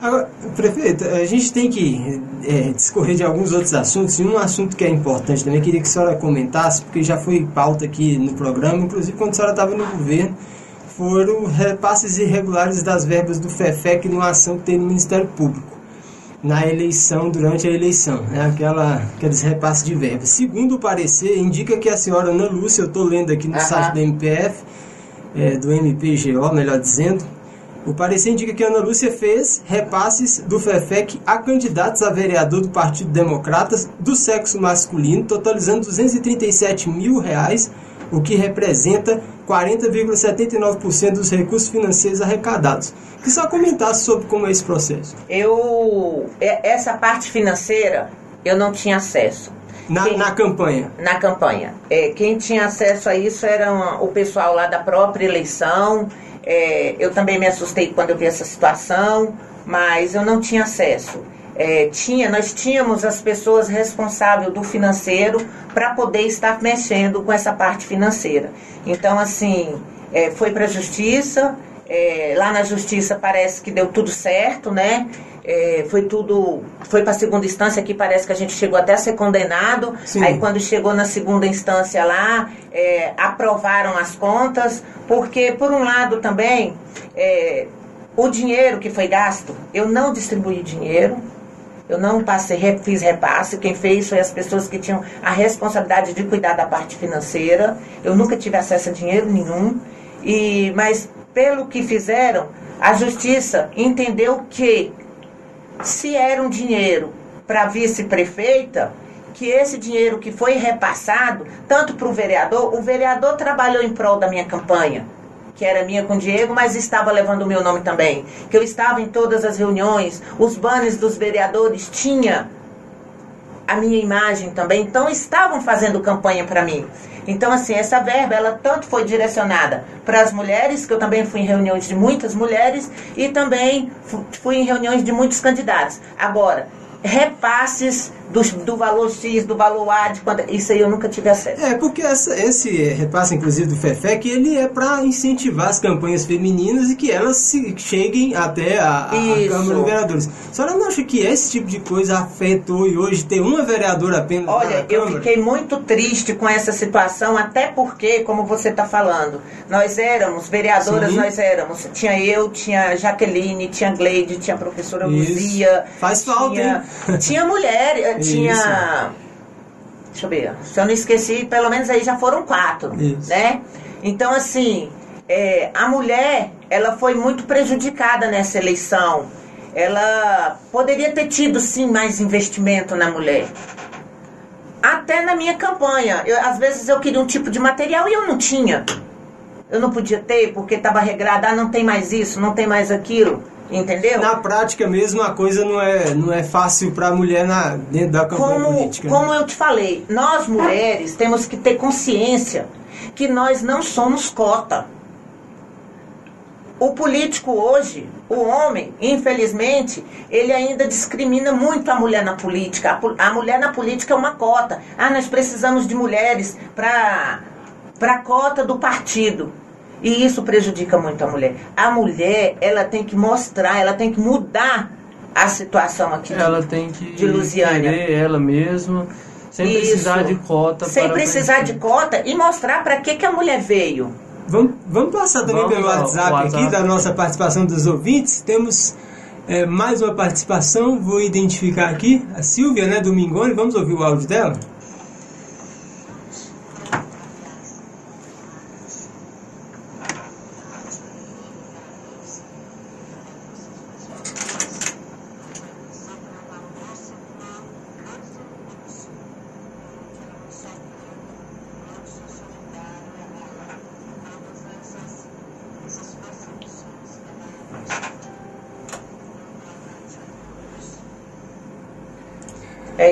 Agora, prefeito, a gente tem que é, discorrer de alguns outros assuntos, e um assunto que é importante também, queria que a senhora comentasse, porque já foi pauta aqui no programa, inclusive quando a senhora estava no governo, foram repasses irregulares das verbas do FEFEC numa ação que tem no Ministério Público, na eleição, durante a eleição, né? Aquela, aqueles repasses de verbas. Segundo o parecer, indica que a senhora Ana Lúcia, eu estou lendo aqui no site do MPF, é, do MPGO, melhor dizendo, o parecer indica que Ana Lúcia fez repasses do FEFEC a candidatos a vereador do Partido Democratas do sexo masculino, totalizando 237 mil reais, o que representa 40,79% dos recursos financeiros arrecadados. Que só comentasse sobre como é esse processo. Eu é, essa parte financeira eu não tinha acesso. Na, quem, na campanha? Na campanha. É, quem tinha acesso a isso era o pessoal lá da própria eleição é, eu também me assustei quando eu vi essa situação, mas eu não tinha acesso. É, tinha, nós tínhamos as pessoas responsáveis do financeiro para poder estar mexendo com essa parte financeira. Então, assim, é, foi para a justiça, é, lá na justiça parece que deu tudo certo, né? É, foi tudo, foi para a segunda instância que parece que a gente chegou até a ser condenado. Sim. Aí quando chegou na segunda instância lá, é, aprovaram as contas, porque por um lado também é, o dinheiro que foi gasto, eu não distribuí dinheiro, eu não passei, fiz repasse, quem fez foi as pessoas que tinham a responsabilidade de cuidar da parte financeira. Eu nunca tive acesso a dinheiro nenhum. E, mas pelo que fizeram, a justiça entendeu que se era um dinheiro para vice-prefeita, que esse dinheiro que foi repassado, tanto para o vereador, o vereador trabalhou em prol da minha campanha, que era minha com o Diego, mas estava levando o meu nome também. Que eu estava em todas as reuniões, os banners dos vereadores tinha a minha imagem também, então estavam fazendo campanha para mim. Então, assim, essa verba, ela tanto foi direcionada para as mulheres, que eu também fui em reuniões de muitas mulheres, e também fui em reuniões de muitos candidatos. Agora, repasses do, do valor X, do valor A, de quando, isso aí eu nunca tive acesso. É, porque essa, esse repasse, inclusive, do FEFEC, ele é para incentivar as campanhas femininas e que elas se, cheguem até a, a, a Câmara de Vereadores. A senhora não acha que esse tipo de coisa afetou e hoje tem uma vereadora apenas Olha, eu fiquei muito triste com essa situação, até porque, como você está falando, nós éramos, vereadoras Sim. nós éramos, tinha eu, tinha Jaqueline, tinha Gleide, tinha a professora Luzia. Faz falta, tinha, tinha mulher, tinha. Isso. Deixa eu ver. Se eu não esqueci, pelo menos aí já foram quatro. Isso. Né? Então, assim, é, a mulher, ela foi muito prejudicada nessa eleição. Ela poderia ter tido, sim, mais investimento na mulher. Até na minha campanha. Eu, às vezes eu queria um tipo de material e eu não tinha. Eu não podia ter porque estava regrada, ah, não tem mais isso, não tem mais aquilo. Entendeu? Na prática mesmo a coisa não é, não é fácil para a mulher na, dentro da campanha como, política. Né? Como eu te falei, nós mulheres temos que ter consciência que nós não somos cota. O político hoje, o homem, infelizmente, ele ainda discrimina muito a mulher na política. A, a mulher na política é uma cota. Ah, nós precisamos de mulheres para a cota do partido. E isso prejudica muito a mulher. A mulher, ela tem que mostrar, ela tem que mudar a situação aqui ela de, tem que de Lusiânia. ela mesma, sem isso. precisar de cota. Sem precisar de cota e mostrar para que, que a mulher veio. Vamos, vamos passar também vamos pelo WhatsApp, WhatsApp, aqui da nossa participação dos ouvintes. Temos é, mais uma participação, vou identificar aqui a Silvia, né, Domingoni. Vamos ouvir o áudio dela?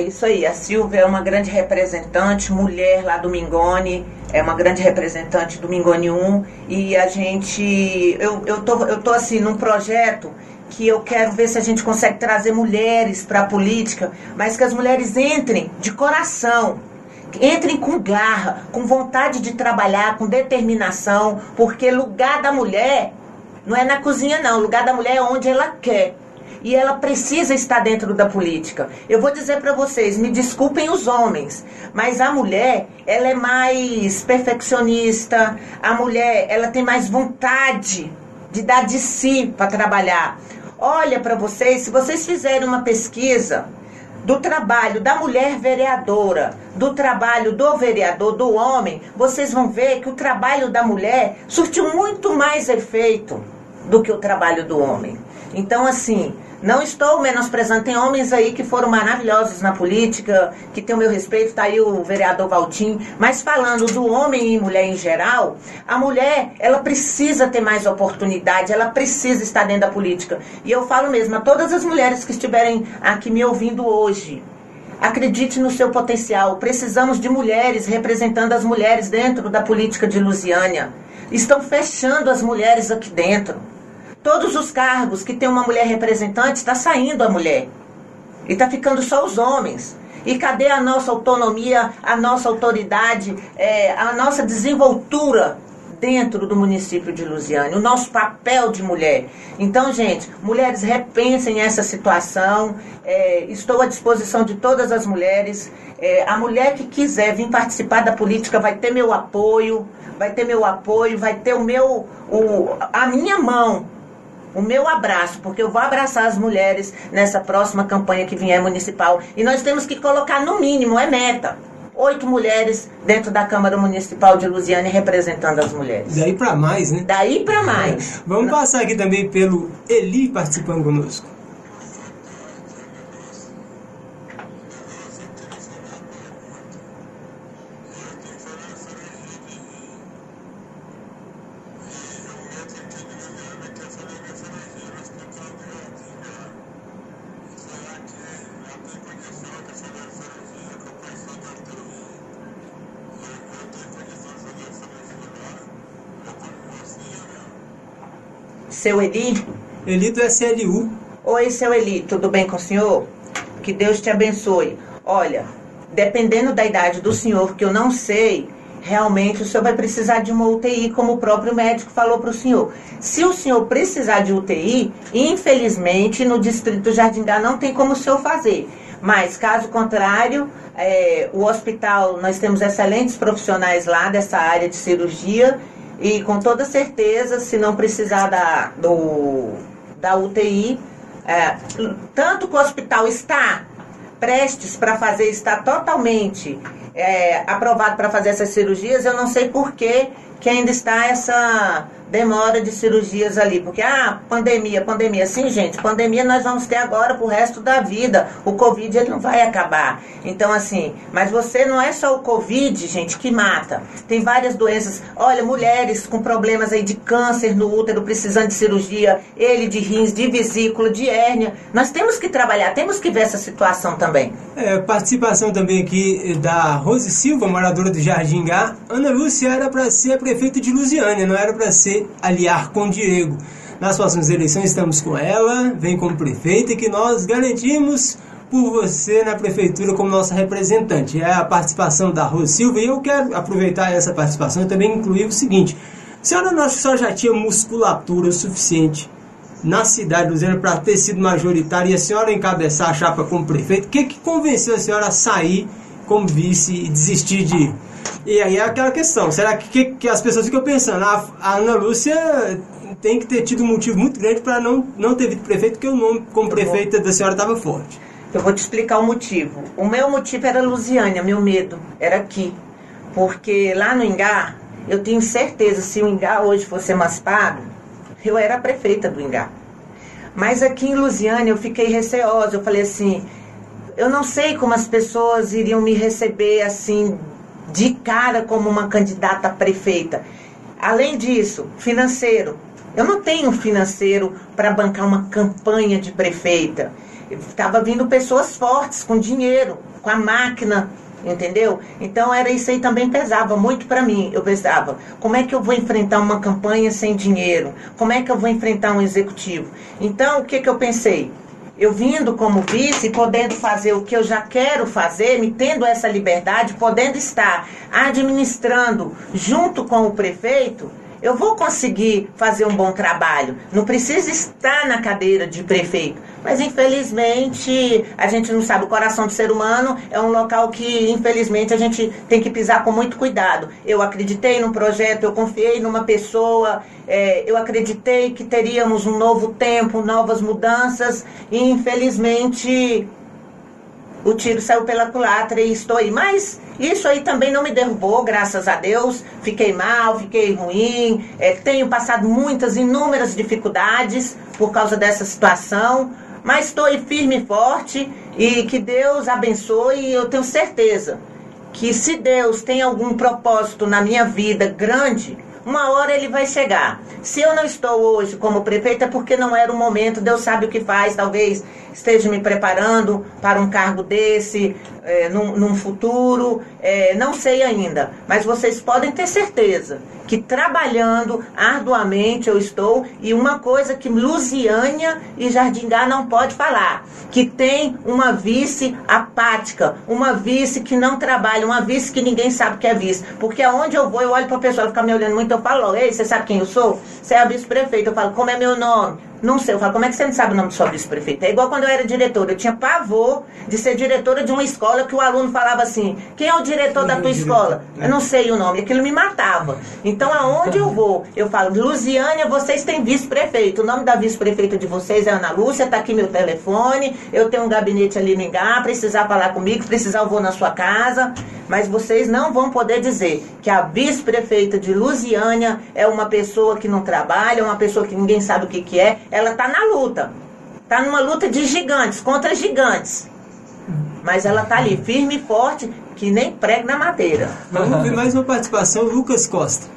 Isso aí. A Silvia é uma grande representante, mulher lá do Mingone, é uma grande representante do Mingone 1. E a gente. Eu, eu, tô, eu tô assim num projeto que eu quero ver se a gente consegue trazer mulheres para a política, mas que as mulheres entrem de coração, Entrem com garra, com vontade de trabalhar, com determinação, porque lugar da mulher não é na cozinha, não. O lugar da mulher é onde ela quer. E ela precisa estar dentro da política. Eu vou dizer para vocês, me desculpem os homens, mas a mulher, ela é mais perfeccionista, a mulher, ela tem mais vontade de dar de si para trabalhar. Olha para vocês, se vocês fizerem uma pesquisa do trabalho da mulher vereadora, do trabalho do vereador, do homem, vocês vão ver que o trabalho da mulher surtiu muito mais efeito do que o trabalho do homem. Então, assim, não estou menosprezando. Tem homens aí que foram maravilhosos na política, que tem o meu respeito, está aí o vereador Valtim. Mas falando do homem e mulher em geral, a mulher, ela precisa ter mais oportunidade, ela precisa estar dentro da política. E eu falo mesmo a todas as mulheres que estiverem aqui me ouvindo hoje. Acredite no seu potencial. Precisamos de mulheres representando as mulheres dentro da política de Lusiânia. Estão fechando as mulheres aqui dentro. Todos os cargos que tem uma mulher representante, está saindo a mulher. E está ficando só os homens. E cadê a nossa autonomia, a nossa autoridade, é, a nossa desenvoltura dentro do município de Lusiane, o nosso papel de mulher. Então, gente, mulheres, repensem essa situação. É, estou à disposição de todas as mulheres. É, a mulher que quiser vir participar da política vai ter meu apoio, vai ter meu apoio, vai ter o meu, o, a minha mão o meu abraço, porque eu vou abraçar as mulheres nessa próxima campanha que vier municipal. E nós temos que colocar no mínimo, é meta, oito mulheres dentro da Câmara Municipal de Lusiane representando as mulheres. Daí para mais, né? Daí para mais. Vamos passar aqui também pelo Eli participando conosco. Seu Eli? Eli do SLU. Oi, seu Eli, tudo bem com o senhor? Que Deus te abençoe. Olha, dependendo da idade do senhor, que eu não sei, realmente o senhor vai precisar de uma UTI, como o próprio médico falou para o senhor. Se o senhor precisar de UTI, infelizmente no distrito Jardingá não tem como o senhor fazer. Mas, caso contrário, é, o hospital, nós temos excelentes profissionais lá dessa área de cirurgia e com toda certeza, se não precisar da, do, da UTI, é, tanto que o hospital está prestes para fazer, está totalmente é, aprovado para fazer essas cirurgias, eu não sei por que, que ainda está essa demora de cirurgias ali, porque ah, pandemia, pandemia, sim, gente, pandemia nós vamos ter agora pro resto da vida. O Covid ele não vai acabar. Então assim, mas você não é só o Covid, gente, que mata. Tem várias doenças. Olha, mulheres com problemas aí de câncer no útero, precisando de cirurgia, ele de rins, de vesícula, de hérnia. Nós temos que trabalhar, temos que ver essa situação também. É, participação também aqui da Rose Silva, moradora de Jardim Gá. Ana Lúcia era para ser prefeita de Lusiânia, não era para ser aliar com Diego. Nas próximas eleições estamos com ela, vem como prefeita que nós garantimos por você na prefeitura como nossa representante. É a participação da Rose Silva e eu quero aproveitar essa participação e também incluir o seguinte. Senhora, a senhora já tinha musculatura suficiente na cidade do Luziana para ter sido majoritária e a senhora encabeçar a chapa como prefeito. O que, que convenceu a senhora a sair como vice e desistir de e aí é aquela questão, será que, que, que as pessoas ficam pensando, a, a, Ana Lúcia tem que ter tido um motivo muito grande para não, não ter vindo prefeito, porque o nome como prefeita da senhora estava forte. Eu vou te explicar o motivo. O meu motivo era Lusiânia, meu medo era aqui. Porque lá no Ingá, eu tenho certeza, se o Ingá hoje fosse emancipado, eu era prefeita do Ingá. Mas aqui em Lusiânia eu fiquei receosa, eu falei assim, eu não sei como as pessoas iriam me receber assim de cara como uma candidata a prefeita. Além disso, financeiro. Eu não tenho financeiro para bancar uma campanha de prefeita. Estava vindo pessoas fortes, com dinheiro, com a máquina, entendeu? Então era isso aí também pesava muito para mim. Eu pensava, como é que eu vou enfrentar uma campanha sem dinheiro? Como é que eu vou enfrentar um executivo? Então, o que, que eu pensei? Eu vindo como vice, podendo fazer o que eu já quero fazer, me tendo essa liberdade, podendo estar administrando junto com o prefeito, eu vou conseguir fazer um bom trabalho. Não precisa estar na cadeira de prefeito. Mas infelizmente a gente não sabe. O coração do ser humano é um local que infelizmente a gente tem que pisar com muito cuidado. Eu acreditei num projeto, eu confiei numa pessoa, é, eu acreditei que teríamos um novo tempo, novas mudanças e infelizmente o tiro saiu pela culatra e estou aí. Mas isso aí também não me derrubou, graças a Deus. Fiquei mal, fiquei ruim. É, tenho passado muitas, inúmeras dificuldades por causa dessa situação. Mas estou aí firme e forte e que Deus abençoe. E eu tenho certeza que se Deus tem algum propósito na minha vida grande, uma hora ele vai chegar. Se eu não estou hoje como prefeita, é porque não era o momento, Deus sabe o que faz, talvez esteja me preparando para um cargo desse, é, num, num, futuro, é, não sei ainda. Mas vocês podem ter certeza que trabalhando arduamente eu estou, e uma coisa que Lusiânia e Jardingá não pode falar, que tem uma vice apática, uma vice que não trabalha, uma vice que ninguém sabe que é vice. Porque aonde eu vou, eu olho para a pessoa, fica me olhando muito, eu falo, ei, você sabe quem eu sou? Você é a vice-prefeita. Eu falo, como é meu nome? Não sei. Eu falo, como é que você não sabe o nome do seu vice-prefeito? É igual quando eu era diretora. Eu tinha pavor de ser diretora de uma escola que o aluno falava assim: quem é o diretor da tua escola? Eu não sei o nome. Aquilo me matava. Então, aonde eu vou? Eu falo, Lusiânia, vocês têm vice-prefeito. O nome da vice-prefeita de vocês é Ana Lúcia, tá aqui meu telefone. Eu tenho um gabinete ali no Ingá. Precisar falar comigo, precisar eu vou na sua casa. Mas vocês não vão poder dizer que a vice-prefeita de Lusiânia é uma pessoa que não trabalha, uma pessoa que ninguém sabe o que, que é ela está na luta. Está numa luta de gigantes, contra gigantes. Mas ela está ali, firme e forte, que nem prego na madeira. Vamos ver mais uma participação, Lucas Costa.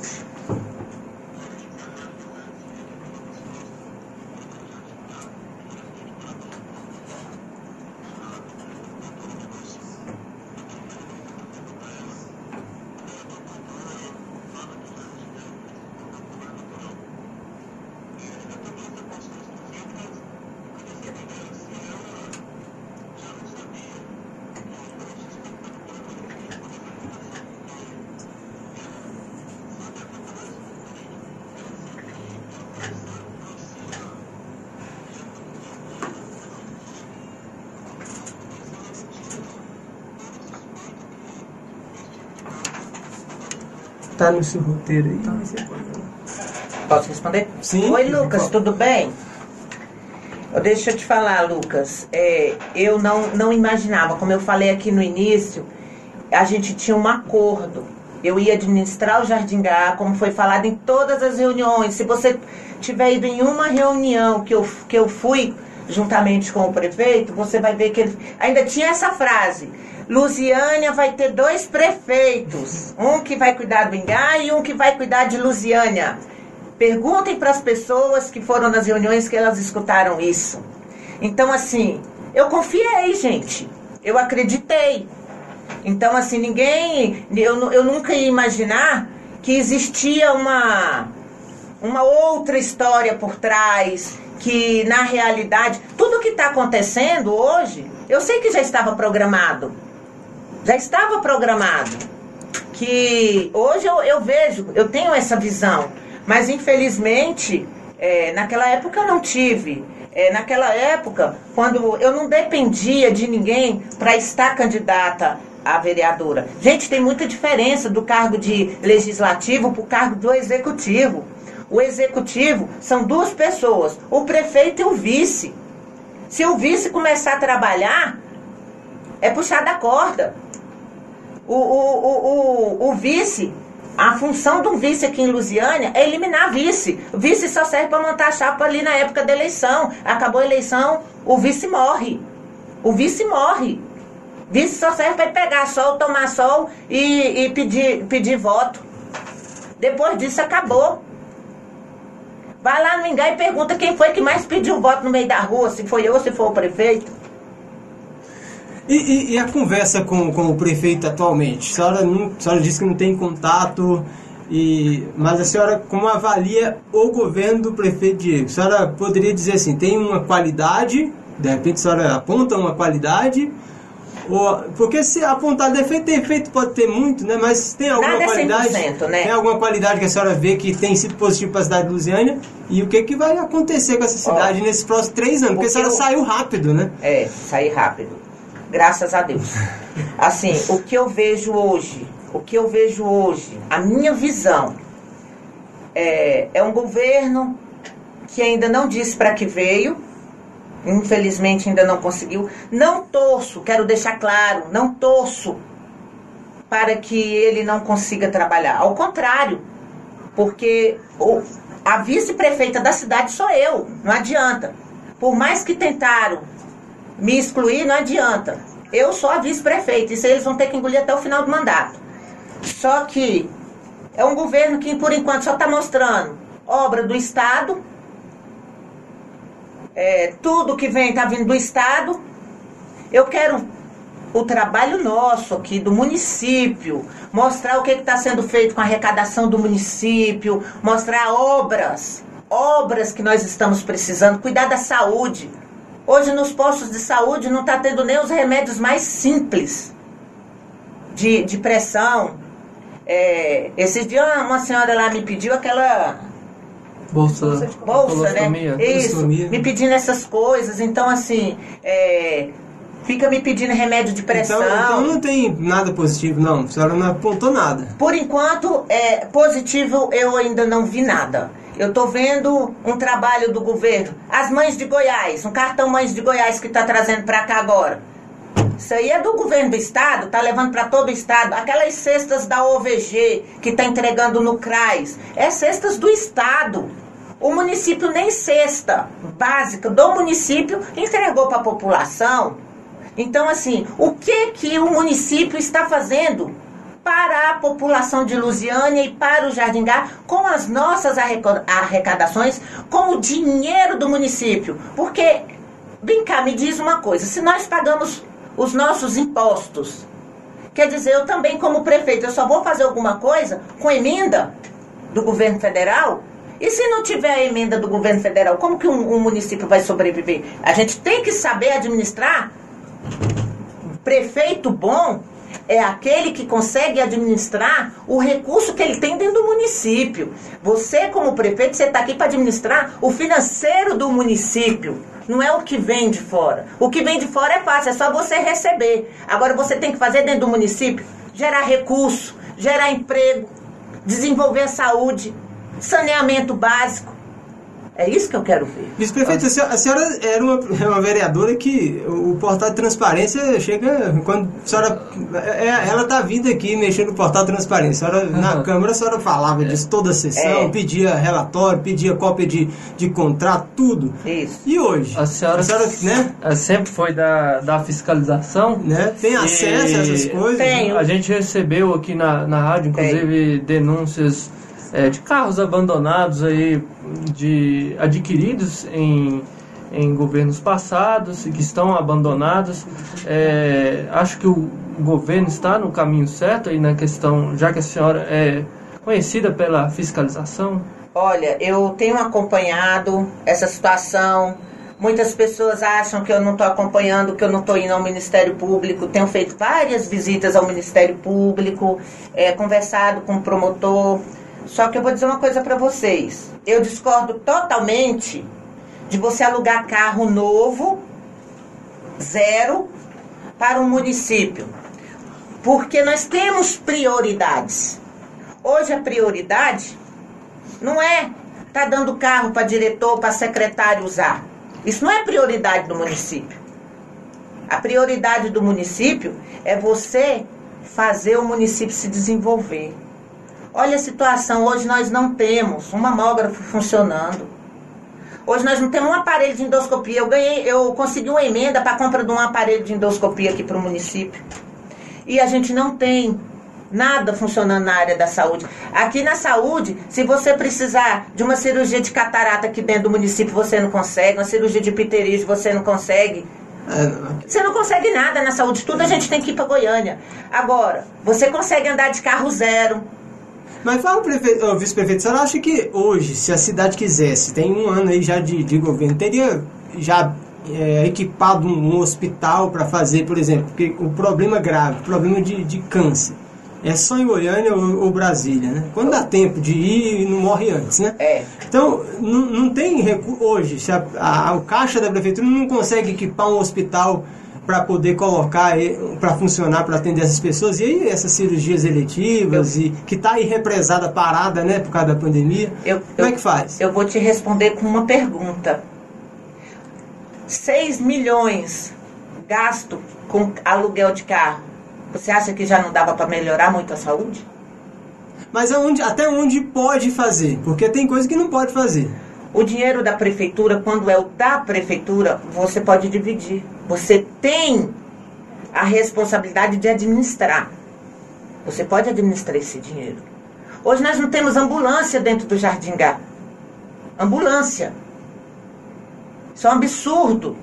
Tá no seu roteiro aí. Tá Posso responder? Sim. Oi, Lucas, tudo bem? Deixa eu te falar, Lucas. É, eu não, não imaginava, como eu falei aqui no início, a gente tinha um acordo. Eu ia administrar o Jardim Gá, como foi falado em todas as reuniões. Se você tiver ido em uma reunião que eu, que eu fui juntamente com o prefeito, você vai ver que ele ainda tinha essa frase. Lusiânia vai ter dois prefeitos, um que vai cuidar do Ingá e um que vai cuidar de Lusiânia. Perguntem para as pessoas que foram nas reuniões que elas escutaram isso. Então, assim, eu confiei, gente. Eu acreditei. Então, assim, ninguém. Eu, eu nunca ia imaginar que existia uma, uma outra história por trás. Que na realidade, tudo que está acontecendo hoje, eu sei que já estava programado já estava programado. Que hoje eu, eu vejo, eu tenho essa visão, mas infelizmente é, naquela época eu não tive. É, naquela época, quando eu não dependia de ninguém para estar candidata a vereadora. Gente, tem muita diferença do cargo de legislativo para o cargo do executivo. O executivo são duas pessoas, o prefeito e o vice. Se o vice começar a trabalhar, é puxar da corda o, o, o, o, vice, a função um vice aqui em Lusiânia é eliminar vice. O vice só serve para montar a chapa ali na época da eleição. Acabou a eleição, o vice morre. O vice morre. Vice só serve para pegar sol, tomar sol e, e pedir, pedir voto. Depois disso acabou. Vai lá no Mingá e pergunta quem foi que mais pediu voto no meio da rua, se foi eu se foi o prefeito. E, e, e, a conversa com, com o prefeito atualmente? A senhora, não, a senhora disse que não tem contato, e, mas a senhora como avalia o governo do prefeito Diego? A senhora poderia dizer assim, tem uma qualidade De repente a senhora aponta uma qualidade, ou, porque se apontar defeito, defeito pode ter muito, né? Mas tem alguma Nada é qualidade? 100%, né? Tem alguma qualidade que a senhora vê que tem sido positivo para a cidade de Lusiânia? E o que, que vai acontecer com essa cidade nesses próximos três anos? Porque a o que senhora eu- saiu rápido, né? É, sair rápido. Graças a Deus. Assim, o que eu vejo hoje, o que eu vejo hoje, a minha visão é, é um governo que ainda não disse para que veio, infelizmente ainda não conseguiu. Não torço, quero deixar claro, não torço para que ele não consiga trabalhar. Ao contrário, porque o- a vice-prefeita da cidade sou eu, não adianta. Por mais que tentaram me excluir, não adianta. Eu sou a vice-prefeita, isso aí eles vão ter que engolir até o final do mandato. Só que é um governo que, por enquanto, só está mostrando obra do Estado, é, tudo que vem está vindo do Estado. Eu quero o trabalho nosso aqui do município, mostrar o que está sendo feito com a arrecadação do município, mostrar obras, obras que nós estamos precisando, cuidar da saúde. Hoje nos postos de saúde não está tendo nem os remédios mais simples de, de pressão. É, esses dias uma senhora lá me pediu aquela Bolsa, bolsa, né? colostomia. Isso, me pedindo essas coisas. Então, assim, é, fica me pedindo remédio de pressão. Então, então não tem nada positivo, não. A senhora não apontou nada. Por enquanto, é, positivo eu ainda não vi nada. Eu estou vendo um trabalho do governo. As mães de Goiás, um cartão Mães de Goiás que está trazendo para cá agora. Isso aí é do governo do estado, tá levando para todo o estado. Aquelas cestas da OVG que tá entregando no CRAS, é cestas do estado. O município nem cesta básica do município entregou para a população. Então, assim, o que que o município está fazendo para a população de Lusiânia e para o Jardingá com as nossas arrecadações, com o dinheiro do município? Porque, vem cá, me diz uma coisa: se nós pagamos os nossos impostos, quer dizer, eu também, como prefeito, eu só vou fazer alguma coisa com emenda do governo federal? E se não tiver a emenda do governo federal, como que um, um município vai sobreviver? A gente tem que saber administrar prefeito bom é aquele que consegue administrar o recurso que ele tem dentro do município. Você, como prefeito, você está aqui para administrar o financeiro do município. Não é o que vem de fora. O que vem de fora é fácil, é só você receber. Agora você tem que fazer dentro do município, gerar recurso, gerar emprego, desenvolver saúde, saneamento básico. É isso que eu quero ver. Vice-prefeito, a senhora, a senhora era uma, é uma vereadora que o portal de transparência chega quando a senhora. é- Ela está vindo aqui mexendo no portal de transparência. A senhora, Na Aham. Câmara a senhora falava disso toda a sessão, É. pedia relatório, pedia cópia de, de contrato, tudo. Isso. E hoje? A senhora, né? eh, sempre foi da, da fiscalização. né? Tem acesso a essas coisas? Tenho. A gente recebeu aqui na, na rádio, inclusive, denúncias eh, de carros abandonados aí, de adquiridos em, em governos passados e que estão abandonados. Eh, acho que o governo está no caminho certo aí na questão, já que a senhora é conhecida pela fiscalização. Olha, eu tenho acompanhado essa situação. Muitas pessoas acham que eu não estou acompanhando, que eu não estou indo ao Ministério Público. Tenho feito várias visitas ao Ministério Público, é, conversado com o promotor. Só que eu vou dizer uma coisa para vocês. Eu discordo totalmente de você alugar carro novo, zero, para um município. Porque nós temos prioridades. Hoje a prioridade não é tá dando carro para diretor, para secretário usar. Isso não é prioridade do município. A prioridade do município é você fazer o município se desenvolver. Olha a situação, hoje nós não temos um mamógrafo funcionando. Hoje nós não temos um aparelho de endoscopia. Eu ganhei, eu consegui uma emenda para a compra de um aparelho de endoscopia aqui para o município. E a gente não tem nada funcionando na área da saúde. Aqui na saúde, se você precisar de uma cirurgia de catarata aqui dentro do município, você não consegue, uma cirurgia de pterígio, você não consegue. É. Você não consegue nada na saúde, tudo a gente tem que ir para Goiânia. Agora, você consegue andar de carro zero. Mas fala, ô, vice-prefeito, a senhora acha que hoje, se a cidade quisesse, tem um ano aí já de, de governo, teria já é, equipado um hospital para fazer, por exemplo, porque o problema grave, o problema de, de câncer, é só em Goiânia ou, ou, Brasília, né? Quando dá tempo de ir, não morre antes, né? É. Então, não, não tem recurso. Hoje, se a, a, a caixa da prefeitura não consegue equipar um hospital para poder colocar para funcionar para atender essas pessoas. E aí essas cirurgias eletivas eu, e que está aí represada parada né por causa da pandemia eu, como eu, é que faz? eu vou te responder com uma pergunta. 6 milhões gasto com aluguel de carro. Você acha que já não dava para melhorar muito a saúde? Mas aonde, até onde pode fazer? Porque tem coisa que não pode fazer. O dinheiro da prefeitura, quando é o da prefeitura, você pode dividir. Você tem a responsabilidade de administrar. Você pode administrar esse dinheiro. Hoje nós não temos ambulância dentro do Jardim Gá. Ambulância. Isso é um absurdo.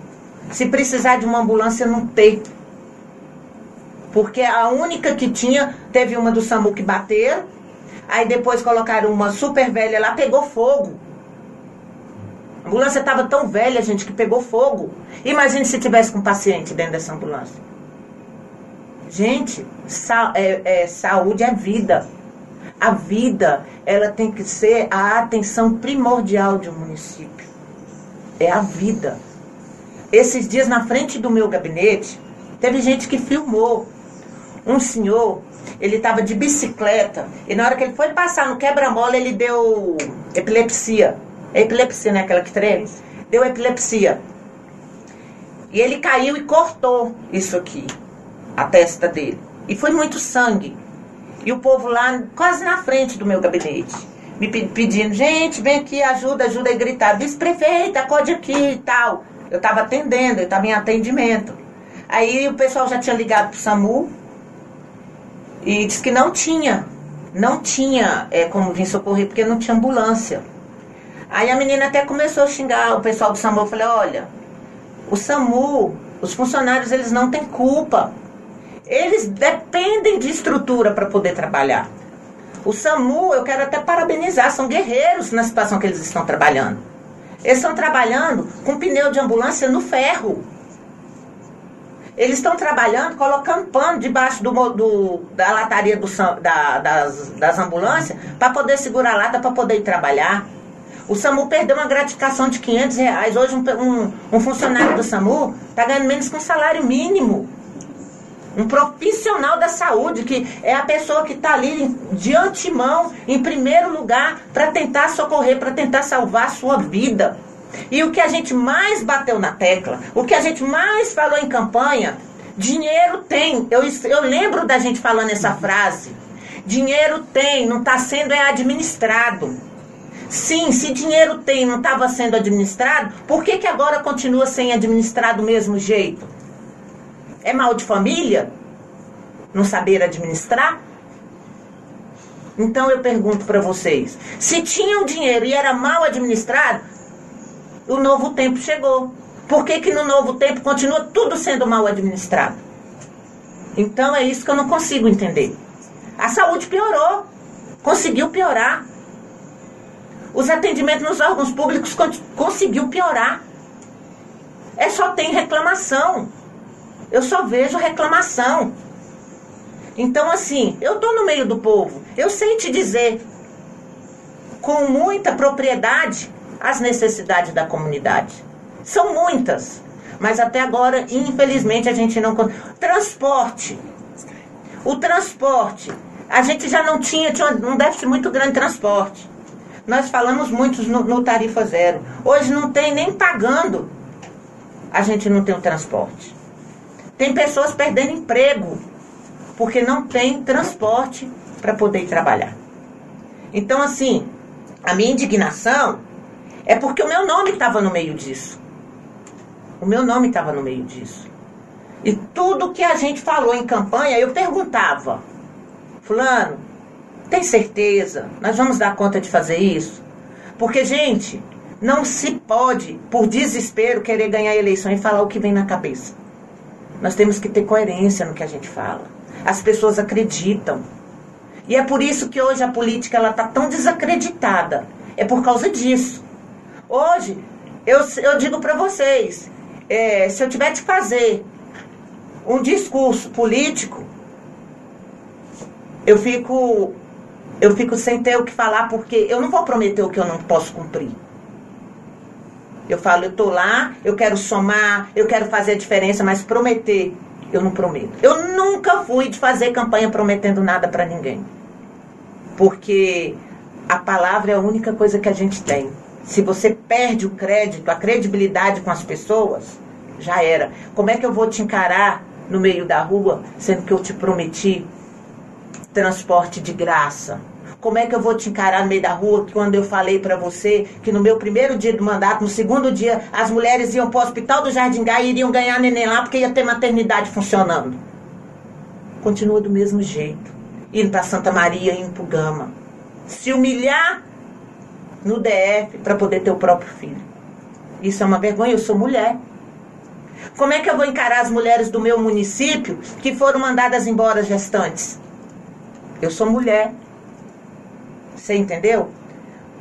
Se precisar de uma ambulância, não tem. Porque a única que tinha, teve uma do SAMU que bateram, aí depois colocaram uma super velha lá, pegou fogo. Ambulância estava tão velha, gente, que pegou fogo. Imagine se tivesse com um paciente dentro dessa ambulância. Gente, sa é, é, saúde é vida. A vida, ela tem que ser a atenção primordial de um município. É a vida. Esses dias na frente do meu gabinete, teve gente que filmou. Um senhor, ele estava de bicicleta e na hora que ele foi passar no quebra-mola, ele deu epilepsia. É epilepsia, né? Aquela que treme. Deu epilepsia. E ele caiu e cortou isso aqui, a testa dele. E foi muito sangue. E o povo lá, quase na frente do meu gabinete, me pedindo, gente, vem aqui, ajuda, ajuda. E gritar, vice-prefeita, acode aqui e tal. Eu estava atendendo, eu estava em atendimento. Aí o pessoal já tinha ligado pro SAMU e disse que não tinha, não tinha é, como vir socorrer, porque não tinha ambulância. Aí a menina até começou a xingar o pessoal do SAMU. Eu falei, olha, o SAMU, os funcionários, eles não têm culpa. Eles dependem de estrutura para poder trabalhar. O SAMU, eu quero até parabenizar, são guerreiros na situação que eles estão trabalhando. Eles estão trabalhando com pneu de ambulância no ferro. Eles estão trabalhando colocando pano debaixo do, do da lataria do, da, das, das ambulâncias para poder segurar a lata, para poder ir trabalhar. O SAMU perdeu uma gratificação de 500 reais. Hoje um, um, um funcionário do SAMU está ganhando menos que um salário mínimo. Um profissional da saúde, que é a pessoa que está ali de antemão, em primeiro lugar, para tentar socorrer, para tentar salvar a sua vida. E o que a gente mais bateu na tecla, o que a gente mais falou em campanha, dinheiro tem. Eu, eu lembro da gente falando essa frase. Dinheiro tem, não está sendo é administrado. Sim, se dinheiro tem não estava sendo administrado, por que, que agora continua sem administrar do mesmo jeito? É mal de família? Não saber administrar? Então eu pergunto para vocês: se tinham dinheiro e era mal administrado, o novo tempo chegou. Por que, que no novo tempo continua tudo sendo mal administrado? Então é isso que eu não consigo entender. A saúde piorou, conseguiu piorar. Os atendimentos nos órgãos públicos conseguiu piorar. É só tem reclamação. Eu só vejo reclamação. Então, assim, eu estou no meio do povo. Eu sei te dizer com muita propriedade as necessidades da comunidade. São muitas. Mas até agora, infelizmente, a gente não. Transporte. O transporte. A gente já não tinha, tinha um déficit muito grande de transporte. Nós falamos muito no, no tarifa zero. Hoje não tem nem pagando. A gente não tem o transporte. Tem pessoas perdendo emprego porque não tem transporte para poder trabalhar. Então, assim, a minha indignação é porque o meu nome estava no meio disso. O meu nome estava no meio disso. E tudo que a gente falou em campanha, eu perguntava: Fulano, tem certeza? Nós vamos dar conta de fazer isso? Porque, gente, não se pode, por desespero, querer ganhar a eleição e falar o que vem na cabeça. Nós temos que ter coerência no que a gente fala. As pessoas acreditam. E é por isso que hoje a política ela está tão desacreditada. É por causa disso. Hoje, eu, eu digo para vocês, é, se eu tiver que fazer um discurso político, eu fico eu fico sem ter o que falar porque eu não vou prometer o que eu não posso cumprir. Eu falo, eu tô lá, eu quero somar, eu quero fazer a diferença, mas prometer, eu não prometo. Eu nunca fui de fazer campanha prometendo nada para ninguém. Porque a palavra é a única coisa que a gente tem. Se você perde o crédito, a credibilidade com as pessoas, já era. Como é que eu vou te encarar no meio da rua, sendo que eu te prometi transporte de graça? Como é que eu vou te encarar no meio da rua quando eu falei para você que no meu primeiro dia do mandato, no segundo dia, as mulheres iam para o hospital do Jardim Gai e iriam ganhar neném lá porque ia ter maternidade funcionando? Continua do mesmo jeito. Indo para Santa Maria, indo para Gama. Se humilhar no DF para poder ter o próprio filho. Isso é uma vergonha, eu sou mulher. Como é que eu vou encarar as mulheres do meu município que foram mandadas embora gestantes? Eu sou mulher. Você entendeu?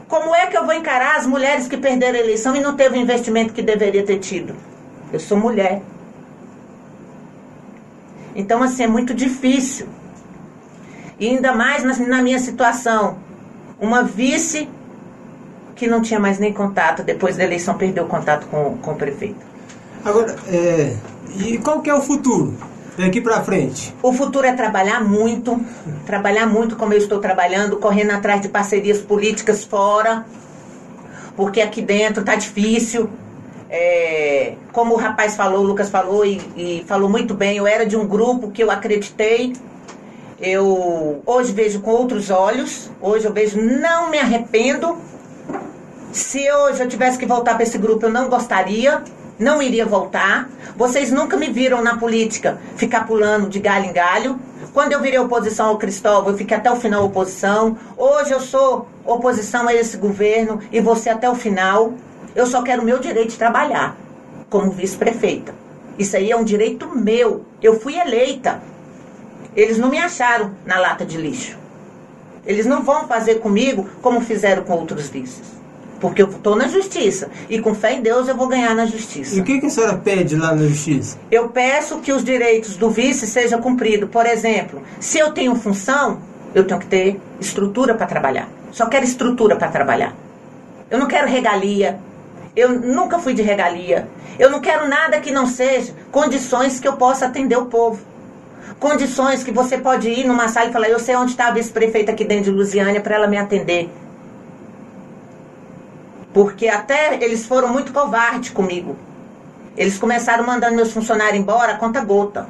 Como é que eu vou encarar as mulheres que perderam a eleição e não teve o investimento que deveria ter tido? Eu sou mulher. Então, assim, é muito difícil. E ainda mais na, minha situação. Uma vice que não tinha mais nem contato, depois da eleição perdeu contato com, com o prefeito. Agora, é, e qual que é o futuro? Daqui para frente. O futuro é trabalhar muito, trabalhar muito como eu estou trabalhando, correndo atrás de parcerias políticas fora, porque aqui dentro tá difícil. É, como o rapaz falou, o Lucas falou e, e falou muito bem, eu era de um grupo que eu acreditei. Eu hoje vejo com outros olhos, hoje eu vejo, não me arrependo. Se hoje eu tivesse que voltar para esse grupo, eu não gostaria não iria voltar. Vocês nunca me viram na política ficar pulando de galho em galho. Quando eu virei oposição ao Cristóvão, eu fiquei até o final oposição. Hoje eu sou oposição a esse governo e você até o final. Eu só quero o meu direito de trabalhar como vice-prefeita. Isso aí é um direito meu. Eu fui eleita. Eles não me acharam na lata de lixo. Eles não vão fazer comigo como fizeram com outros vices. Porque eu estou na justiça. E com fé em Deus eu vou ganhar na justiça. E o que, que a senhora pede lá na justiça? Eu peço que os direitos do vice sejam cumpridos. Por exemplo, se eu tenho função, eu tenho que ter estrutura para trabalhar. Só quero estrutura para trabalhar. Eu não quero regalia. Eu nunca fui de regalia. Eu não quero nada que não seja condições que eu possa atender o povo. Condições que você pode ir numa sala e falar: Eu sei onde está a vice-prefeita aqui dentro de Lusiânia para ela me atender. Porque até eles foram muito covardes comigo. Eles começaram mandando meus funcionários embora a conta gota.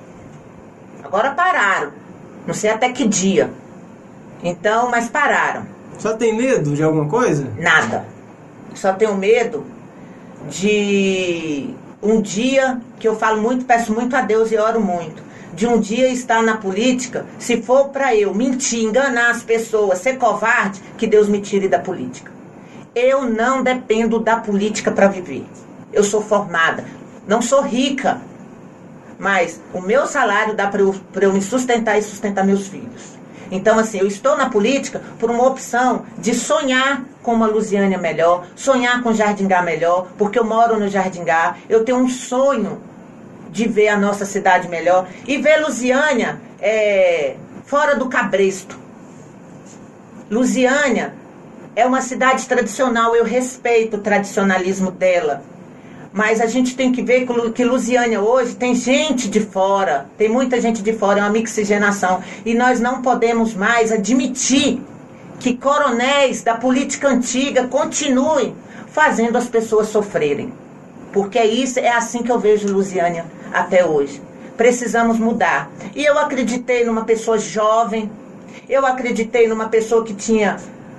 Agora pararam. Não sei até que dia. Então, mas pararam. Só tem medo de alguma coisa? Nada. Só tenho medo de um dia que eu falo muito, peço muito a Deus e oro muito. De um dia estar na política, se for para eu mentir, enganar as pessoas, ser covarde, que Deus me tire da política. Eu não dependo da política para viver. Eu sou formada, não sou rica, mas o meu salário dá para eu, eu me sustentar e sustentar meus filhos. Então, assim, eu estou na política por uma opção de sonhar com uma Lusiânia melhor, sonhar com Jardingá melhor, porque eu moro no Jardingá, eu tenho um sonho de ver a nossa cidade melhor e ver Lusiânia é, fora do cabresto. Lusiânia é uma cidade tradicional, eu respeito o tradicionalismo dela. Mas a gente tem que ver que Lusiânia hoje tem gente de fora, tem muita gente de fora, é uma mixigenação. E nós não podemos mais admitir que coronéis da política antiga continuem fazendo as pessoas sofrerem. Porque é isso, é assim que eu vejo Lusiânia até hoje. Precisamos mudar. E eu acreditei numa pessoa jovem, eu acreditei numa pessoa que tinha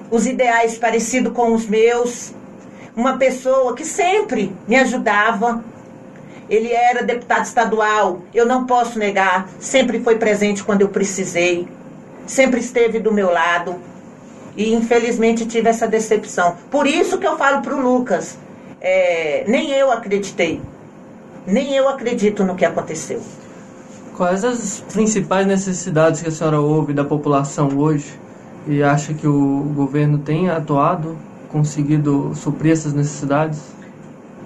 os ideais parecidos com os meus. Uma pessoa que sempre me ajudava. Ele era deputado estadual, eu não posso negar, sempre foi presente quando eu precisei, sempre esteve do meu lado. E infelizmente tive essa decepção. Por isso que eu falo para o Lucas, é, nem eu acreditei, nem eu acredito no que aconteceu. Quais as principais necessidades que a senhora ouve da população hoje? E acha que o governo tem atuado, conseguido suprir essas necessidades?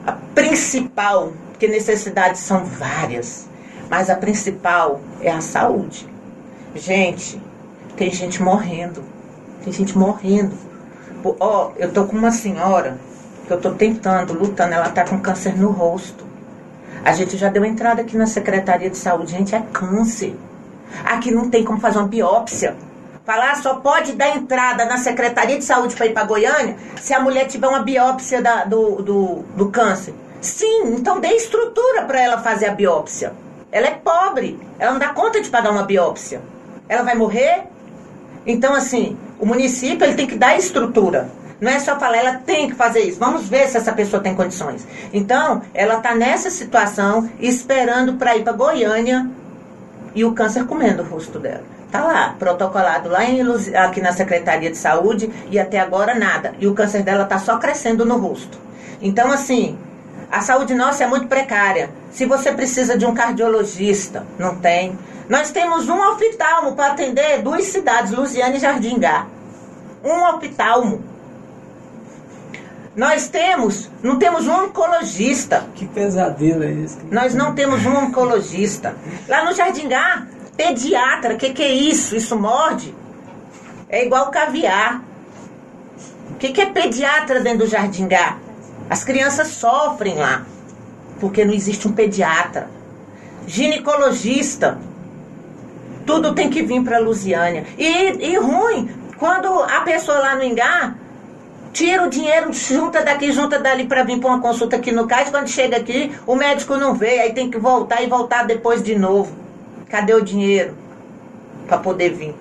A principal porque necessidades são várias, mas a principal é a saúde. Gente, tem gente morrendo, tem gente morrendo. Ó, oh, eu tô com uma senhora que eu tô tentando, lutando, ela tá com câncer no rosto. A gente já deu entrada aqui na Secretaria de Saúde, gente, é câncer. Aqui não tem como fazer uma biópsia. Falar só pode dar entrada na Secretaria de Saúde para ir para Goiânia se a mulher tiver uma biópsia da, do, do, do câncer. Sim, então dê estrutura para ela fazer a biópsia. Ela é pobre, ela não dá conta de pagar uma biópsia. Ela vai morrer? Então, assim, o município ele tem que dar estrutura. Não é só falar, ela tem que fazer isso. Vamos ver se essa pessoa tem condições. Então, ela está nessa situação, esperando para ir para Goiânia e o câncer comendo o rosto dela. Tá lá, protocolado lá em, aqui na Secretaria de Saúde e até agora nada. E o câncer dela tá só crescendo no rosto. Então, assim, a saúde nossa é muito precária. Se você precisa de um cardiologista, não tem. Nós temos um oftalmo para atender duas cidades, Luziane e Jardingá. Um oftalmo. Nós temos, não temos um oncologista. Que pesadelo é esse? Nós não temos um oncologista. Lá no Jardingá, pediatra, o que, que é isso? Isso morde? É igual caviar. O que, que é pediatra dentro do Jardingá? As crianças sofrem lá, porque não existe um pediatra. Ginecologista. Tudo tem que vir para Lusiânia. E, e ruim, quando a pessoa lá no Engar tira o dinheiro, junta daqui, junta dali para vir para uma consulta aqui no CAIS. Quando chega aqui, o médico não veio, aí tem que voltar e voltar depois de novo. Cadê o dinheiro para poder vir?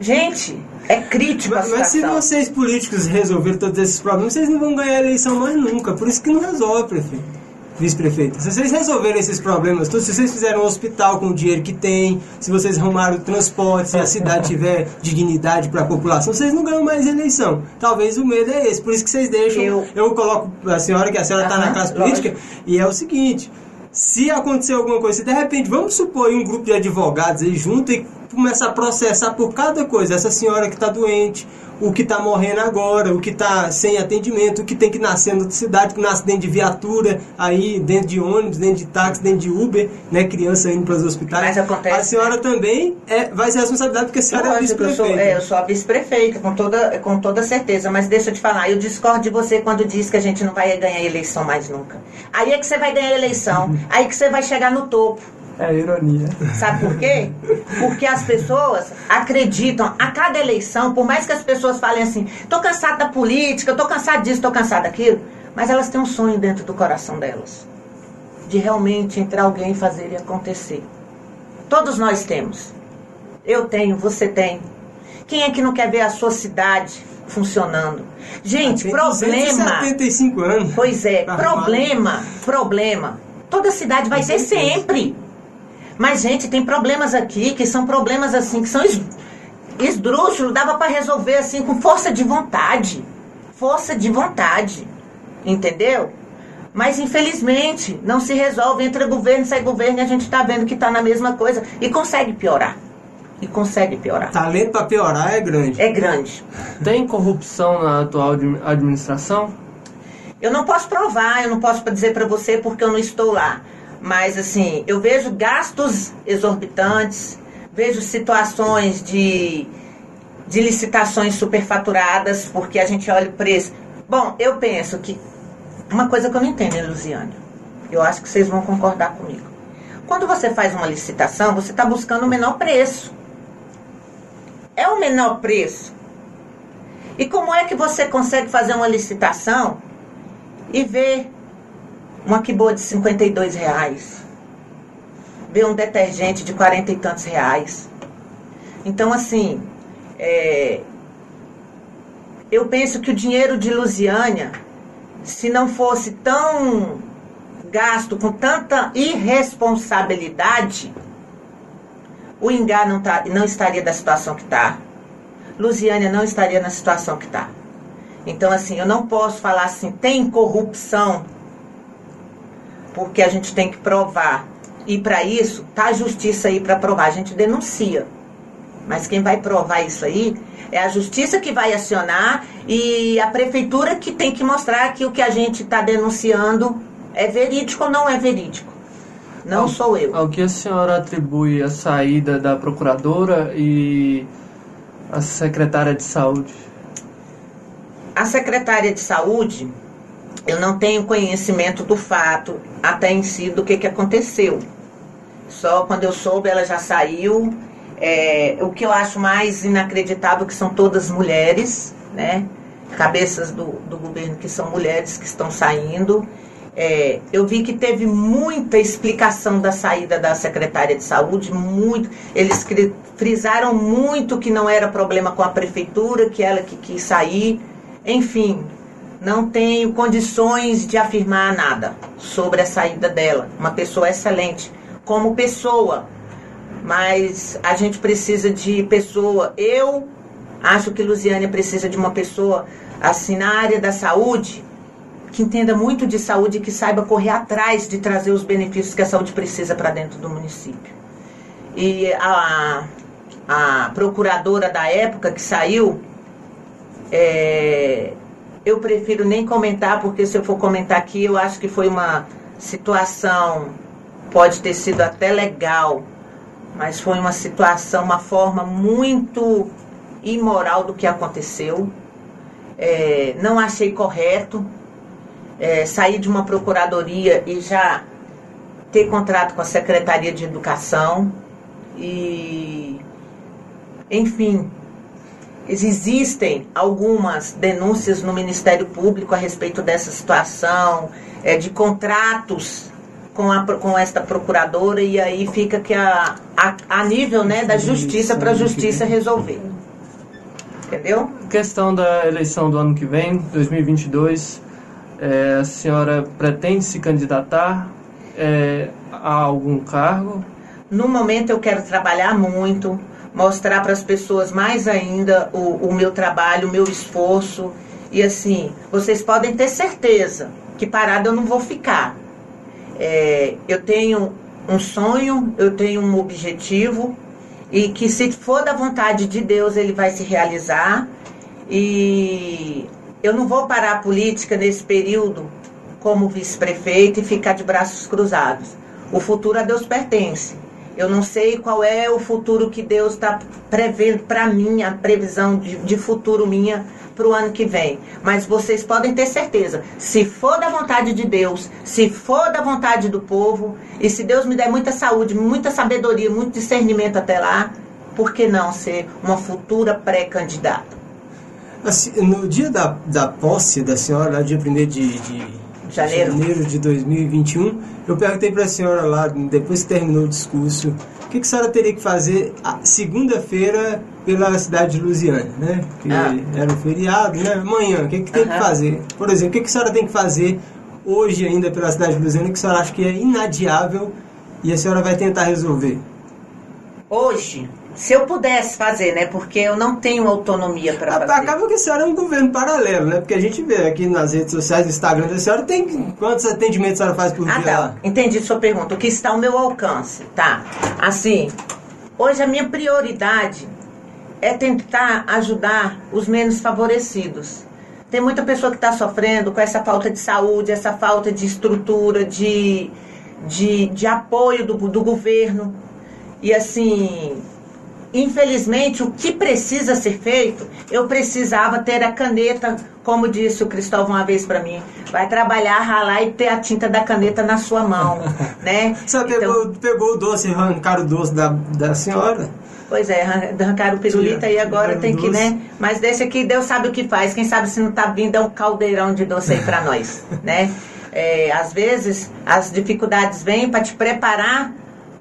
Gente, é crítico mas, a Mas se vocês políticos resolverem todos esses problemas, vocês não vão ganhar a eleição mais nunca. Por isso que não resolve, prefeito vice-prefeita. Se vocês resolverem esses problemas todos, se vocês fizerem um hospital com o dinheiro que tem, se vocês arrumarem o transporte, se a cidade [laughs] tiver dignidade para a população, vocês não ganham mais eleição. Talvez o medo é esse. Por isso que vocês deixam. Eu, eu coloco a senhora, que a senhora está na classe política, lógico. e é o seguinte. Se acontecer alguma coisa, se de repente, vamos supor um grupo de advogados aí junto e começar a processar por cada coisa, essa senhora que está doente, o que está morrendo agora, o que está sem atendimento, o que tem que nascer na cidade, que nasce dentro de viatura, aí dentro de ônibus, dentro de táxi, dentro de Uber, né, criança indo para os hospitais. Mas acontece. A senhora também é, vai ser responsabilidade porque a senhora é vice-prefeita. Eu, sou, é, eu sou a vice-prefeita, com toda, com toda certeza, mas deixa eu te falar, eu discordo de você quando diz que a gente não vai ganhar eleição mais nunca. Aí é que você vai ganhar eleição, [laughs] aí que você vai chegar no topo. É ironia. Sabe por quê? Porque as pessoas acreditam a cada eleição, por mais que as pessoas falem assim, tô cansado da política, tô cansado disso, tô cansado daquilo, mas elas têm um sonho dentro do coração delas. De realmente entrar alguém e fazer ele acontecer. Todos nós temos. Eu tenho, você tem. Quem é que não quer ver a sua cidade funcionando? Gente, ah, problema. 75 anos. Pois é, problema, problema. Toda cidade vai ter sempre. Mas, gente, tem problemas aqui que são problemas assim, que são es, esdrúxulos, dava para resolver assim com força de vontade. Força de vontade. Entendeu? Mas infelizmente não se resolve. Entra governo, sai governo e a gente está vendo que está na mesma coisa. E consegue piorar. E consegue piorar. Talento para piorar é grande. É grande. Tem corrupção na atual administração? Eu não posso provar, eu não posso dizer para você porque eu não estou lá. Mas, assim, eu vejo gastos exorbitantes, vejo situações de, de licitações superfaturadas, porque a gente olha o preço. Bom, eu penso que. Uma coisa que eu não entendo, Luziane? Eu acho que vocês vão concordar comigo. Quando você faz uma licitação, você está buscando o menor preço. É o menor preço. E como é que você consegue fazer uma licitação e ver uma que boa de 52 reais. Ver um detergente de 40 e tantos reais. Então, assim, é, eu penso que o dinheiro de Lusiânia, se não fosse tão gasto com tanta irresponsabilidade, o Ingá não, tá, não estaria da situação que está. Lusiânia não estaria na situação que está. Então, assim, eu não posso falar assim, tem corrupção porque a gente tem que provar. E para isso, tá a justiça aí para provar. A gente denuncia. Mas quem vai provar isso aí é a justiça que vai acionar e a prefeitura que tem que mostrar que o que a gente está denunciando É verídico ou não é verídico? Não ao, sou eu. Ao que a senhora atribui a saída da procuradora e a secretária de saúde? A secretária de saúde, eu não tenho conhecimento do fato até em si do que, que aconteceu. Só quando eu soube, ela já saiu. É, o que eu acho mais inacreditável que são todas mulheres, né? Cabeças do, do governo que são mulheres que estão saindo. É, eu vi que teve muita explicação da saída da secretária de saúde, muito. Eles frisaram muito que não era problema com a prefeitura, que ela que quis sair. Enfim, não tenho condições de afirmar nada sobre a saída dela. Uma pessoa excelente como pessoa, mas a gente precisa de pessoa. Eu acho que Luziânia precisa de uma pessoa assim na área da saúde que entenda muito de saúde e que saiba correr atrás de trazer os benefícios que a saúde precisa para dentro do município. E a, a procuradora da época que saiu, é, eu prefiro nem comentar, porque se eu for comentar aqui, eu acho que foi uma situação, pode ter sido até legal, mas foi uma situação, uma forma muito imoral do que aconteceu. É, não achei correto é, sair de uma procuradoria e já ter contrato com a Secretaria de Educação e enfim existem algumas denúncias no Ministério Público a respeito dessa situação é, de contratos com, a, com esta procuradora e aí fica que a, a, a nível né, da justiça para a justiça resolver entendeu? Questão da eleição do ano que vem 2022 é, a senhora pretende se candidatar é, a algum cargo? No momento eu quero trabalhar muito, mostrar para as pessoas mais ainda o, o meu trabalho, o meu esforço. E assim, vocês podem ter certeza que parada eu não vou ficar. É, eu tenho um sonho, eu tenho um objetivo e que se for da vontade de Deus ele vai se realizar. E eu não vou parar a política nesse período como vice-prefeito e ficar de braços cruzados. O futuro a Deus pertence. Eu não sei qual é o futuro que Deus está prevendo para mim, a previsão de, de futuro minha para o ano que vem. Mas vocês podem ter certeza, se for da vontade de Deus, se for da vontade do povo, e se Deus me der muita saúde, muita sabedoria, muito discernimento até lá, por que não ser uma futura pré-candidata? Assim, no dia da, da posse da senhora, dia 1 de, de janeiro. janeiro de 2021, eu perguntei para a senhora lá, depois que terminou o discurso, o que, que a senhora teria que fazer segunda-feira pela cidade de Lusiana, né? Que ah. era um feriado, né? Amanhã, o que, que tem que fazer? Por exemplo, o que, que a senhora tem que fazer hoje ainda pela cidade de Lusiana que a senhora acha que é inadiável e a senhora vai tentar resolver? Hoje, se eu pudesse fazer, né? Porque eu não tenho autonomia para fazer. Acaba que a senhora é um governo paralelo, né? Porque a gente vê aqui nas redes sociais, no Instagram da senhora, tem quantos atendimentos a senhora faz por ah, dia tá. lá? Entendi sua pergunta. O que está ao meu alcance, tá? Assim, hoje a minha prioridade é tentar ajudar os menos favorecidos. Tem muita pessoa que está sofrendo com essa falta de saúde, essa falta de estrutura, de, de, de apoio do, do governo. E assim, infelizmente, o que precisa ser feito, eu precisava ter a caneta, como disse o Cristóvão uma vez para mim, vai trabalhar, ralar e ter a tinta da caneta na sua mão, [laughs] né? Só então, pegou, pegou o doce, arrancaram o doce da, da senhora? Pois é, arrancaram o pirulito e agora tem que, né? Mas deixa que Deus sabe o que faz. Quem sabe se não tá vindo é um caldeirão de doce aí para [laughs] nós, né? É, às vezes as dificuldades vêm para te preparar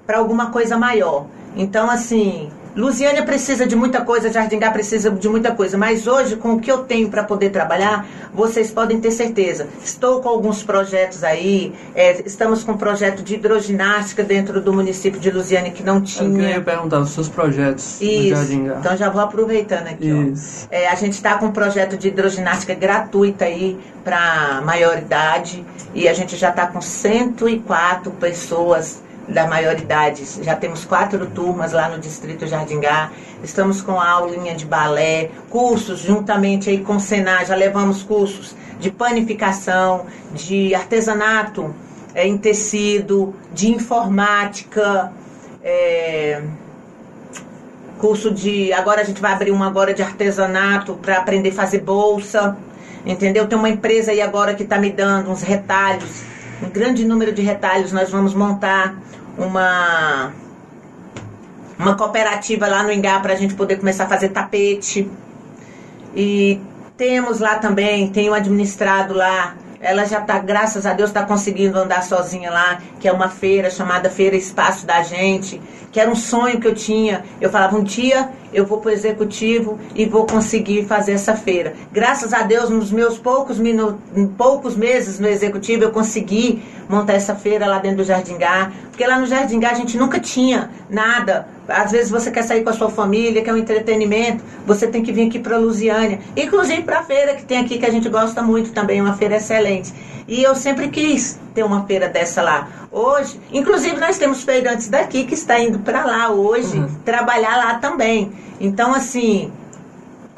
para alguma coisa maior. Então, assim, Lusiânia precisa de muita coisa, Jardingá precisa de muita coisa, mas hoje, com o que eu tenho para poder trabalhar, vocês podem ter certeza. Estou com alguns projetos aí, é, estamos com um projeto de hidroginástica dentro do município de Lusiânia que não tinha. Eu queria perguntar os seus projetos Isso. Jardingá. Então já vou aproveitando aqui. Isso. É, a gente está com um projeto de hidroginástica gratuita aí para maioridade e a gente já está com 104 pessoas da maioridade. Já temos quatro turmas lá no Distrito Jardingá. Estamos com a aulinha de balé, cursos juntamente aí com o Senar. Já levamos cursos de panificação, de artesanato é, em tecido, de informática, é, curso de. Agora a gente vai abrir um agora de artesanato para aprender a fazer bolsa. Entendeu? Tem uma empresa aí agora que está me dando uns retalhos, um grande número de retalhos. Nós vamos montar uma uma cooperativa lá no Ingá para a gente poder começar a fazer tapete. E temos lá também, tenho administrado lá ela já está, graças a Deus, está conseguindo andar sozinha lá, que é uma feira chamada Feira Espaço da Gente, que era um sonho que eu tinha. Eu falava, um dia eu vou para o executivo e vou conseguir fazer essa feira. Graças a Deus, nos meus poucos, minutos, poucos meses no executivo, eu consegui montar essa feira lá dentro do Jardim Gá, porque lá no Jardim Gá a gente nunca tinha nada às vezes você quer sair com a sua família, quer um entretenimento, você tem que vir aqui para Lusiânia. Inclusive para a feira que tem aqui, que a gente gosta muito também, uma feira excelente. E eu sempre quis ter uma feira dessa lá. Hoje, inclusive nós temos feirantes daqui que está indo para lá hoje, uhum. trabalhar lá também. Então, assim,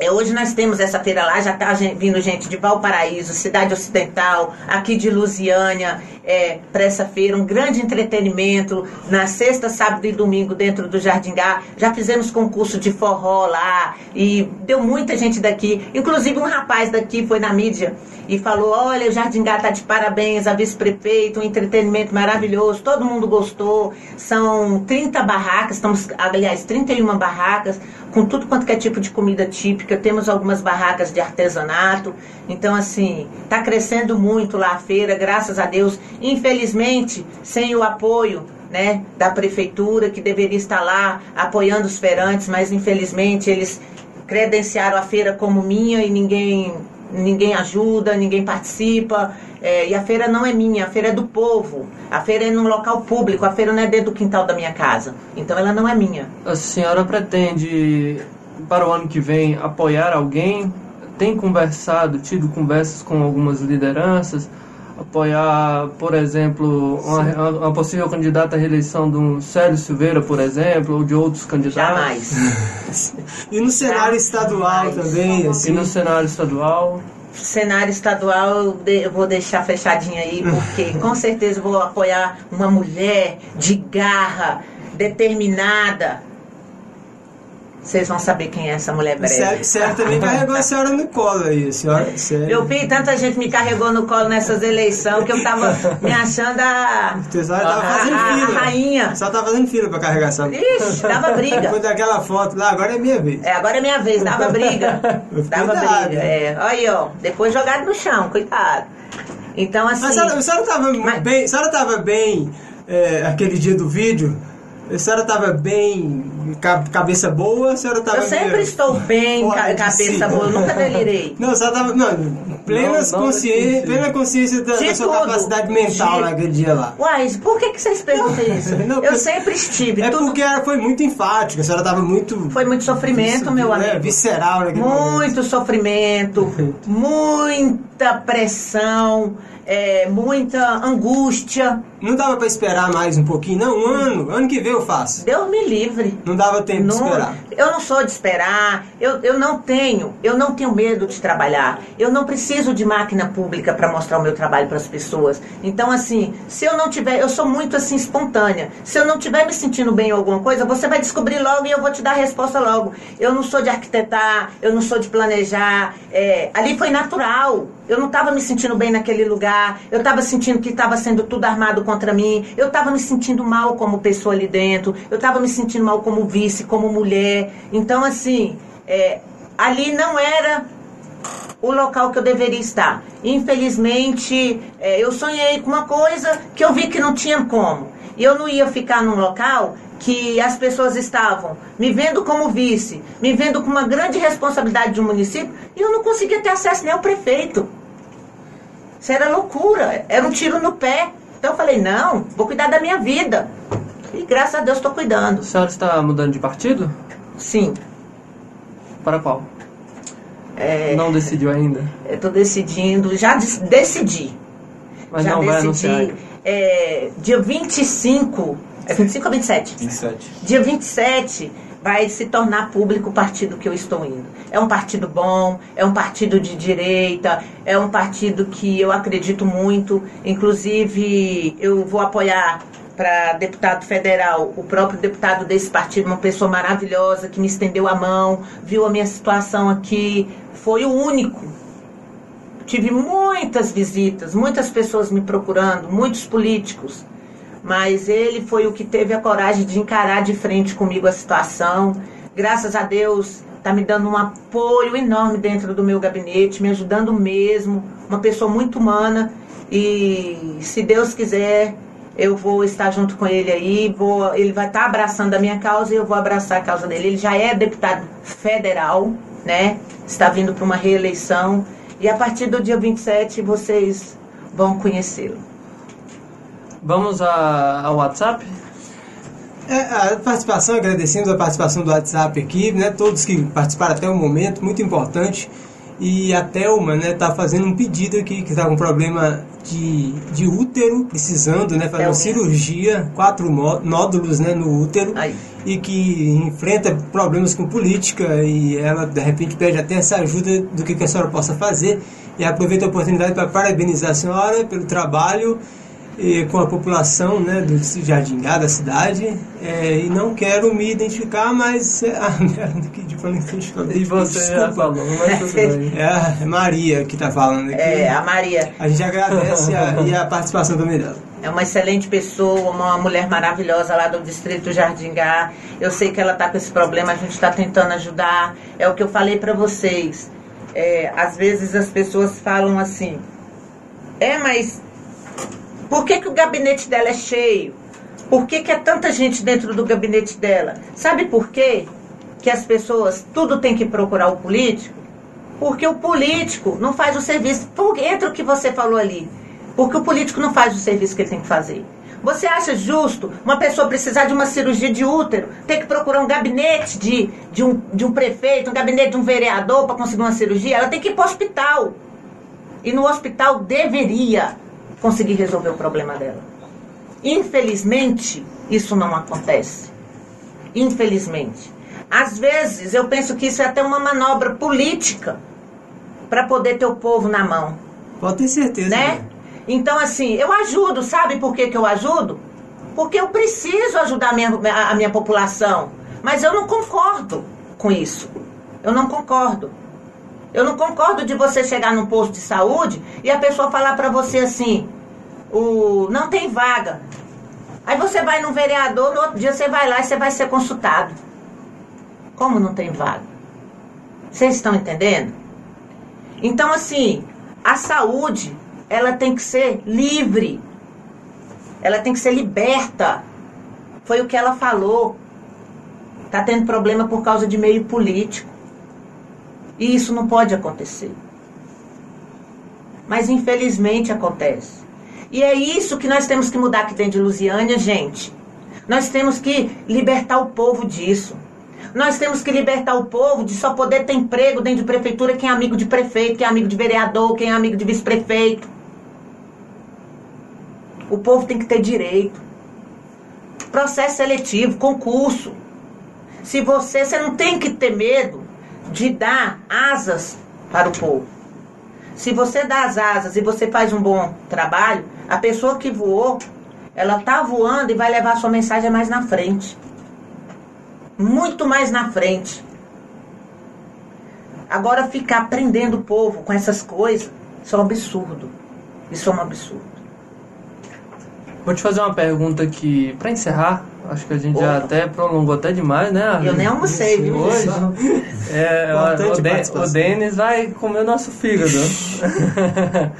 é, hoje nós temos essa feira lá, já está vindo gente de Valparaíso, Cidade Ocidental, aqui de Lusiânia, é, para essa feira, um grande entretenimento na sexta, sábado e domingo dentro do Jardim Gá. Já fizemos concurso de forró lá e deu muita gente daqui. Inclusive um rapaz daqui foi na mídia e falou: Olha, o Jardim Gá está de parabéns, a vice-prefeito, um entretenimento maravilhoso, todo mundo gostou. São 30 barracas, estamos, aliás, 31 barracas com tudo quanto é tipo de comida típica. Temos algumas barracas de artesanato. Então, assim, está crescendo muito lá a feira, graças a Deus. Infelizmente, sem o apoio né, da prefeitura, que deveria estar lá apoiando os feirantes, mas infelizmente eles credenciaram a feira como minha e ninguém ninguém ajuda, ninguém participa. É, e a feira não é minha, a feira é do povo. A feira é num local público, a feira não é dentro do quintal da minha casa. Então ela não é minha. A senhora pretende, para o ano que vem, apoiar alguém? Tem conversado, tido conversas com algumas lideranças? Apoiar, por exemplo, uma, uma, possível candidata à reeleição do Célio Silveira, por exemplo, ou de outros candidatos? Jamais. [laughs] e no cenário estadual Jamais. também? Assim. E no cenário estadual? cenário estadual eu vou deixar fechadinho aí, porque [laughs] com certeza vou apoiar uma mulher de garra, determinada, vocês vão saber quem é essa mulher breve. Certo, também carregou a senhora no colo aí, senhora. Sério. Meu filho, tanta gente me carregou no colo nessas eleições que eu tava me achando a. Você tava a, fazendo a, fila. A rainha. Só tava fazendo fila pra carregar essa. Ixi, dava briga. Depois daquela foto lá, agora é minha vez. É, agora é minha vez, dava briga. [laughs] dava briga. É. Olha aí, ó. Depois jogado no chão, cuidado. Então, assim. Mas a senhora, a senhora tava mas... bem. A senhora tava bem é, aquele dia do vídeo? A senhora estava bem, cabeça boa? A senhora estava Eu sempre meio... estou bem, [laughs] cabeça boa, eu nunca delirei. [laughs] Não, a senhora estava. Não, plena, não, consciência, plena consciência da, da sua tudo. capacidade mental de... naquele dia lá. Uai, por que, que vocês perguntam [laughs] isso? Não, eu sempre estive. É tudo... porque ela foi muito enfática, a senhora estava muito. Foi muito sofrimento, meu amigo. É, visceral naquele Muito momento. sofrimento, muita pressão é, muita angústia. Não dava para esperar mais um pouquinho, não? Um ano, ano que vem eu faço. Deus me livre. Não dava tempo não, de esperar. Eu não sou de esperar, eu, eu não tenho, eu não tenho medo de trabalhar. Eu não preciso de máquina pública para mostrar o meu trabalho para as pessoas. Então, assim, se eu não tiver, eu sou muito assim espontânea. Se eu não tiver me sentindo bem em alguma coisa, você vai descobrir logo e eu vou te dar a resposta logo. Eu não sou de arquitetar, eu não sou de planejar. É, ali foi natural. Eu não estava me sentindo bem naquele lugar. Eu estava sentindo que estava sendo tudo armado contra mim. Eu estava me sentindo mal como pessoa ali dentro. Eu estava me sentindo mal como vice, como mulher. Então, assim, é, ali não era o local que eu deveria estar. Infelizmente, é, eu sonhei com uma coisa que eu vi que não tinha como. E eu não ia ficar num local que as pessoas estavam me vendo como vice, me vendo com uma grande responsabilidade de um município, e eu não conseguia ter acesso nem ao prefeito. Isso era loucura, era um tiro no pé. Então eu falei, não, vou cuidar da minha vida. E graças a Deus estou cuidando. A senhora está mudando de partido? Sim. Para qual? É, não decidiu ainda? Estou decidindo, já decidi. Mas já não decidi. vai anunciar? É, dia 25 É 25 ou 27? 27. Dia 27 vai se tornar público o partido que eu estou indo. É um partido bom, é um partido de direita, é um partido que eu acredito muito. Inclusive, eu vou apoiar para deputado federal, o próprio deputado desse partido, uma pessoa maravilhosa que me estendeu a mão, viu a minha situação aqui, foi o único. Tive muitas visitas, muitas pessoas me procurando, muitos políticos mas ele foi o que teve a coragem de encarar de frente comigo a situação. Graças a Deus, está me dando um apoio enorme dentro do meu gabinete, me ajudando mesmo, uma pessoa muito humana. E se Deus quiser, eu vou estar junto com ele aí, vou, ele vai estar abraçando a minha causa e eu vou abraçar a causa dele. Ele já é deputado federal, né? Está vindo para uma reeleição e a partir do dia 27 vocês vão conhecê-lo. Vamos a, ao WhatsApp? É, a participação, agradecemos a participação do WhatsApp aqui, né? Todos que participaram até o momento, muito importante. E a Thelma está né, tá fazendo um pedido aqui, que está com problema de, de útero, precisando né, fazer uma cirurgia, quatro nódulos né, no útero, Ai. e que enfrenta problemas com política, e ela de repente pede até essa ajuda do que, que a senhora possa fazer. E aproveita a oportunidade para parabenizar a senhora pelo trabalho e, com a população né, do Jardim Gá, da cidade, é, e não quero me identificar, mas é, ah, [laughs] que de E você já falou, mas é a Maria que está falando aqui. É, a Maria. A gente agradece a, e a participação também dela. É uma excelente pessoa, uma mulher maravilhosa lá do distrito Jardim Gá. Eu sei que ela está com esse problema, a gente está tentando ajudar. É o que eu falei para vocês. É, às vezes as pessoas falam assim: é, mas por que, que o gabinete dela é cheio? Por que, que é tanta gente dentro do gabinete dela? Sabe por quê? Que as pessoas tudo tem que procurar o político? Porque o político não faz o serviço. Entra o que você falou ali. Porque o político não faz o serviço que ele tem que fazer. Você acha justo uma pessoa precisar de uma cirurgia de útero, ter que procurar um gabinete de, de, um, de um prefeito, um gabinete de um vereador para conseguir uma cirurgia? Ela tem que ir para o hospital. E no hospital deveria conseguir resolver o problema dela. Infelizmente, isso não acontece. Infelizmente. Às vezes, eu penso que isso é até uma manobra política para poder ter o povo na mão. Pode ter certeza. Né? né? Então, assim, eu ajudo, sabe por que, que eu ajudo? Porque eu preciso ajudar a minha, a minha população. Mas eu não concordo com isso. Eu não concordo. Eu não concordo de você chegar num posto de saúde e a pessoa falar para você assim, o não tem vaga. Aí você vai no vereador, no outro dia você vai lá e você vai ser consultado. Como não tem vaga? Vocês estão entendendo? Então assim, a saúde, ela tem que ser livre. Ela tem que ser liberta. Foi o que ela falou. Tá tendo problema por causa de meio político. E isso não pode acontecer. Mas infelizmente acontece. E é isso que nós temos que mudar aqui dentro de Lusiânia, gente. Nós temos que libertar o povo disso. Nós temos que libertar o povo de só poder ter emprego dentro de prefeitura quem é amigo de prefeito, quem é amigo de vereador, quem é amigo de vice-prefeito. O povo tem que ter direito. Processo seletivo, concurso. Se você, você não tem que ter medo de dar asas para o povo. Se você dá as asas e você faz um bom trabalho, a pessoa que voou, ela tá voando e vai levar a sua mensagem mais na frente. Muito mais na frente. Agora ficar prendendo o povo com essas coisas, isso é um absurdo. Isso é um absurdo. Vou te fazer uma pergunta aqui, para encerrar, acho que a gente Opa. já até prolongou até demais, né? Eu nem almocei, viu? Hoje, é, o, o, Denis vai comer o nosso fígado. [laughs]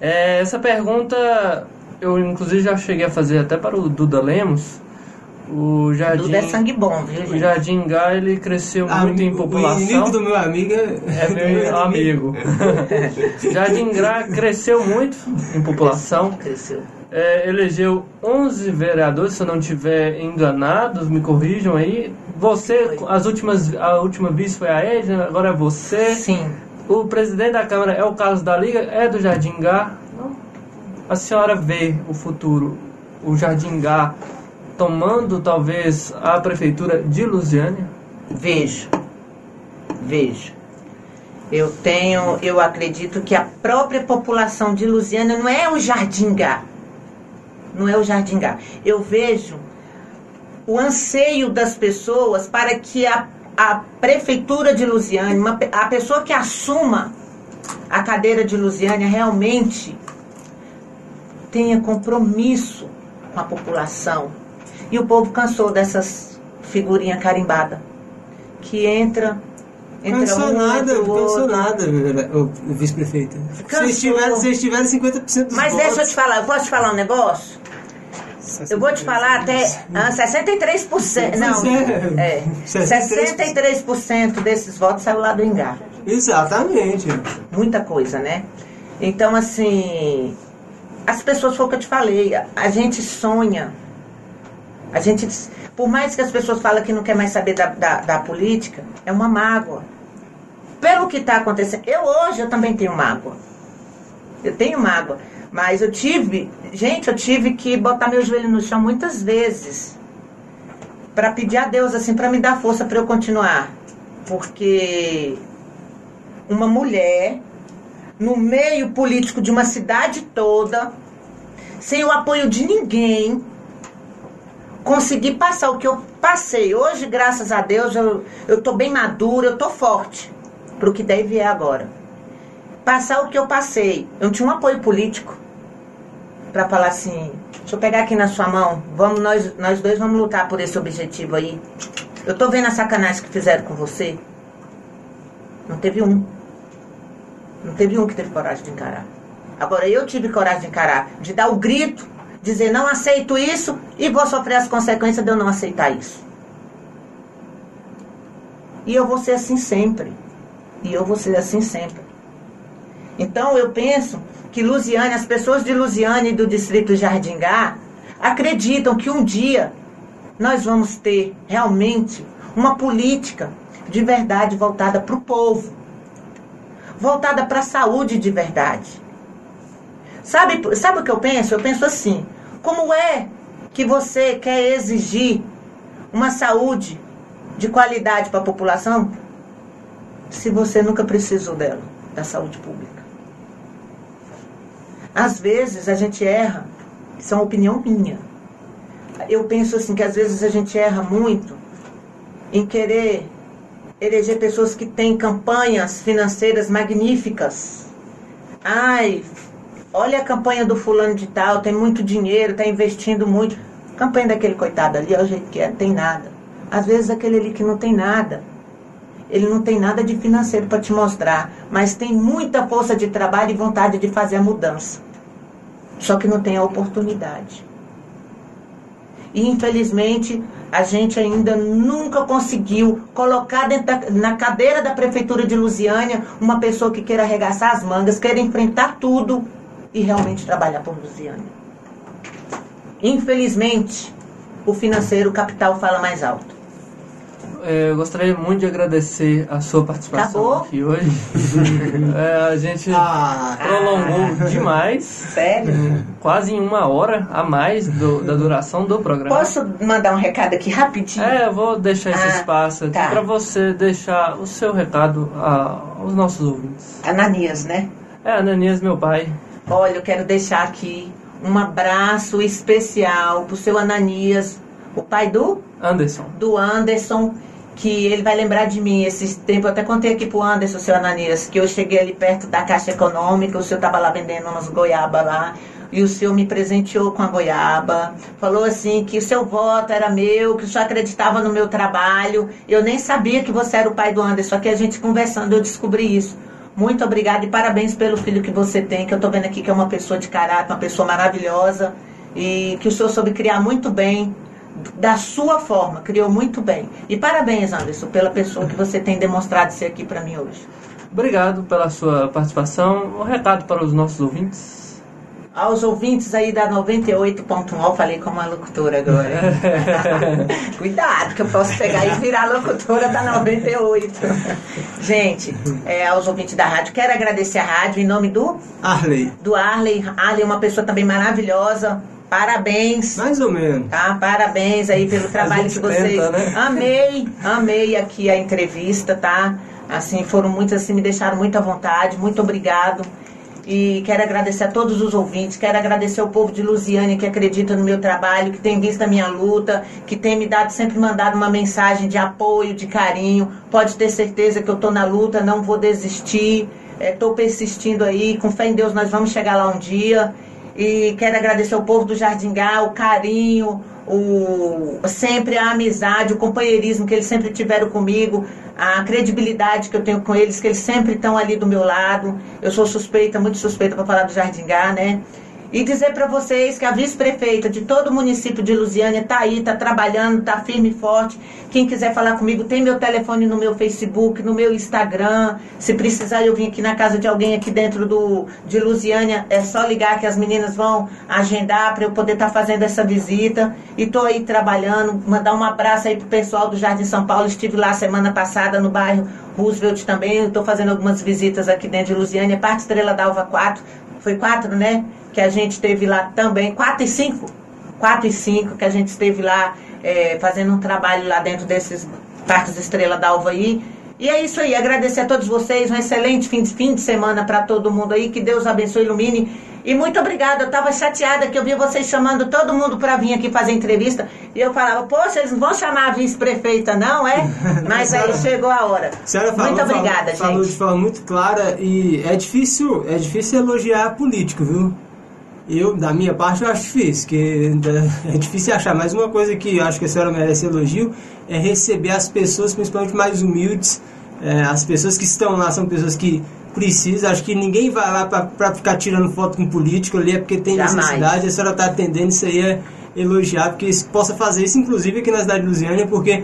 é, essa pergunta eu inclusive já cheguei a fazer até para o Duda Lemos. O Jardim, Duda é sangue bom, viu, gente? O Jardim Gá, ele cresceu muito em população. O inimigo do meu amigo é, é meu [laughs] amigo. [laughs] Jardim Gá cresceu muito em população. Cresceu é, elegeu 11 vereadores, se eu não estiver enganado, me corrijam aí. Você, as últimas, a última vez foi a Edna, agora é você. Sim. O presidente da Câmara é o Carlos da Liga, é do Jardim Gá. A senhora vê o futuro, o Jardim Gá, tomando talvez a prefeitura de Lusiânia? Vejo. Vejo. Eu tenho, eu acredito que a própria população de Lusiânia não é o Jardingá. Não é o Jardingá. Eu vejo o anseio das pessoas para que a, a prefeitura de Lusiânia, uma, a pessoa que assuma a cadeira de Lusiânia realmente tenha compromisso com a população. E o povo cansou dessas figurinhas carimbadas. Que entra. Cansou um, nada, outro. nada, o vice-prefeita. Vocês tiveram, vocês tiveram 50% dos Mas votos. deixa eu te falar, eu posso te falar um negócio? Eu vou te falar até ah, 63%. Não, é. 63% desses votos saiu lá do Engar. Exatamente. Muita coisa, né? Então, assim, as pessoas foi o que eu te falei, a, a gente sonha. A gente, por mais que as pessoas falem que não quer mais saber da, da, da política, é uma mágoa. Pelo que está acontecendo. Eu hoje eu também tenho mágoa. Eu tenho mágoa. Mas eu tive, gente, eu tive que botar meu joelho no chão muitas vezes para pedir a Deus assim, para me dar força para eu continuar. Porque uma mulher no meio político de uma cidade toda, sem o apoio de ninguém, conseguir passar o que eu passei. Hoje, graças a Deus, eu, eu tô bem madura, eu tô forte pro que deve é agora. Passar o que eu passei. Eu tinha um apoio político para falar assim, deixa eu pegar aqui na sua mão, vamos nós, nós dois vamos lutar por esse objetivo aí. Eu tô vendo a sacanagem que fizeram com você. Não teve um. Não teve um que teve coragem de encarar. Agora eu tive coragem de encarar, de dar o grito, dizer não aceito isso e vou sofrer as consequências de eu não aceitar isso. E eu vou ser assim sempre. E eu vou ser assim sempre. Então eu penso que Lusiane, as pessoas de Lusiane e do distrito Jardingá acreditam que um dia nós vamos ter realmente uma política de verdade voltada para o povo, voltada para a saúde de verdade. Sabe, sabe o que eu penso? Eu penso assim: como é que você quer exigir uma saúde de qualidade para a população se você nunca precisou dela, da saúde pública? Às vezes a gente erra, isso é uma opinião minha. Eu penso assim que às vezes a gente erra muito em querer eleger pessoas que têm campanhas financeiras magníficas. Ai, olha a campanha do fulano de tal, tem muito dinheiro, está investindo muito. Campanha daquele coitado ali, olha o jeito que é, tem nada. Às vezes aquele ali que não tem nada, ele não tem nada de financeiro para te mostrar, mas tem muita força de trabalho e vontade de fazer a mudança. Só que não tem a oportunidade. E infelizmente a gente ainda nunca conseguiu colocar da, na cadeira da prefeitura de Lusiânia uma pessoa que queira arregaçar as mangas, queira enfrentar tudo e realmente trabalhar por Lusiânia. Infelizmente, o financeiro, o capital fala mais alto. É, eu gostaria muito de agradecer a sua participação Acabou? aqui hoje. [laughs] É, a gente Ah, prolongou demais, Sério? quase em uma hora a mais do- da duração do programa. Posso mandar um recado aqui rapidinho? É, eu vou deixar esse Ah, espaço aqui tá. para você deixar o seu recado a- aos nossos ouvintes. Ananias, né? É, Ananias, meu pai. Olha, eu quero deixar aqui um abraço especial pro seu Ananias, o pai do, Anderson. do Anderson, que ele vai lembrar de mim esses tempos. Eu até contei aqui pro Anderson, seu Ananias, que eu cheguei ali perto da Caixa Econômica, o senhor tava lá vendendo umas goiaba lá. E o senhor me presenteou com a goiaba. Falou assim que o seu voto era meu, que o senhor acreditava no meu trabalho. Eu nem sabia que você era o pai do Anderson. Aqui a gente conversando, eu descobri isso. Muito obrigada e parabéns pelo filho que você tem, que eu tô vendo aqui que é uma pessoa de caráter, uma pessoa maravilhosa. E que o senhor soube criar muito bem, da sua forma, criou muito bem. E parabéns, Anderson, pela pessoa que você tem demonstrado ser aqui para mim hoje. Obrigado pela sua participação. Um recado para os nossos ouvintes. Aos ouvintes aí da 98.1, eu falei como uma locutora agora. [laughs] Cuidado, que eu posso pegar e virar locutora da 98. Gente, é, aos ouvintes da rádio, quero agradecer a rádio em nome do Arley. do Arley. Arley é uma pessoa também maravilhosa, Parabéns. Mais ou menos. Tá? Parabéns aí pelo trabalho que vocês. Tenta, né? Amei, amei aqui a entrevista, tá? Assim, foram muitas, assim, me deixaram muita vontade. Muito obrigado. E quero agradecer a todos os ouvintes, quero agradecer ao povo de Lusiane que acredita no meu trabalho, que tem visto a minha luta, que tem me dado, sempre mandado uma mensagem de apoio, de carinho. Pode ter certeza que eu estou na luta, não vou desistir, estou é, persistindo aí, com fé em Deus nós vamos chegar lá um dia. E quero agradecer ao povo do Jardim Gal, o carinho, o, sempre a amizade, o companheirismo que eles sempre tiveram comigo, a credibilidade que eu tenho com eles, que eles sempre estão ali do meu lado. Eu sou suspeita, muito suspeita para falar do Jardim Gá, né? E dizer para vocês que a vice-prefeita de todo o município de Lusiânia está aí, está trabalhando, está firme e forte. Quem quiser falar comigo, tem meu telefone no meu Facebook, no meu Instagram. Se precisar eu vim aqui na casa de alguém aqui dentro do, de Lusiânia, é só ligar que as meninas vão agendar para eu poder estar tá fazendo essa visita. E estou aí trabalhando. Mandar um abraço aí pro pessoal do Jardim São Paulo. Estive lá semana passada no bairro Roosevelt também. Estou fazendo algumas visitas aqui dentro de Lusiânia. Parte Estrela d'Alva 4. Foi 4, né? Que a gente esteve lá também, 4 e 5, 4 e 5, que a gente esteve lá é, fazendo um trabalho lá dentro desses parques Estrela d'Alva aí. E é isso aí, agradecer a todos vocês, um excelente fim de, fim de semana para todo mundo aí, que Deus abençoe e ilumine. E muito obrigada, eu estava chateada que eu vi vocês chamando todo mundo para vir aqui fazer entrevista. E eu falava, poxa, eles não vão chamar a vice-prefeita, não, é? [laughs] Mas aí chegou a hora. Senhora falou, muito obrigada, falou, gente. Falou de forma muito clara e é difícil, é difícil elogiar político, viu? Eu, da minha parte, eu acho difícil, que [laughs] é difícil achar. Mas uma coisa que eu acho que a senhora merece elogio é receber as pessoas, principalmente mais humildes. É, as pessoas que estão lá são pessoas que precisam. Acho que ninguém vai lá para ficar tirando foto com político ali, é porque tem Jamais. necessidade. A senhora está atendendo, isso aí é elogiar, porque possa fazer isso, inclusive aqui na cidade de Lusiânia, porque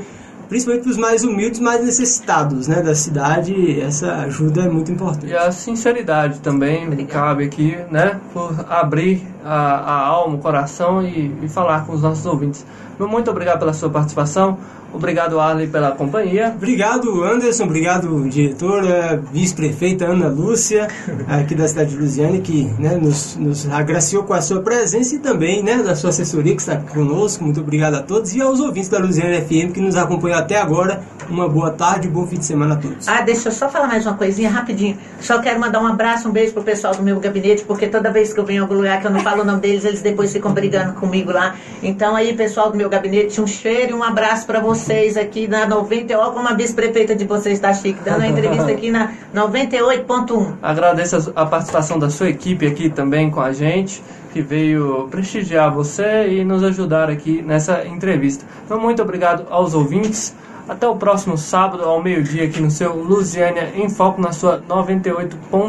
principalmente para os mais humildes, mais necessitados né, da cidade, essa ajuda é muito importante. E a sinceridade também Obrigado. cabe aqui, né, por abrir a, a alma, o coração e, e falar com os nossos ouvintes. Muito obrigado pela sua participação. Obrigado, Arley, pela companhia. Obrigado, Anderson. Obrigado, diretora, vice-prefeita Ana Lúcia, [laughs] aqui da cidade de Lusiane, que né, nos, nos agraciou com a sua presença e também né, da sua assessoria que está conosco. Muito obrigado a todos e aos ouvintes da Lusiane FM que nos acompanham até agora. Uma boa tarde e bom fim de semana a todos. Ah, deixa eu só falar mais uma coisinha rapidinho. Só quero mandar um abraço, um beijo pro pessoal do meu gabinete, porque toda vez que eu venho em algum lugar que eu não falo o nome deles, eles depois ficam brigando comigo lá. Então aí, pessoal do meu gabinete, um cheiro e um abraço para vocês aqui na 90, ó como a vice-prefeita de vocês está chique, dando a entrevista aqui na 98.1. Agradeço a participação da sua equipe aqui também com a gente, que veio prestigiar você e nos ajudar aqui nessa entrevista. Então, muito obrigado aos ouvintes. Até o próximo sábado, ao meio-dia, aqui no seu Lusiânia em Foco, na sua 98.1.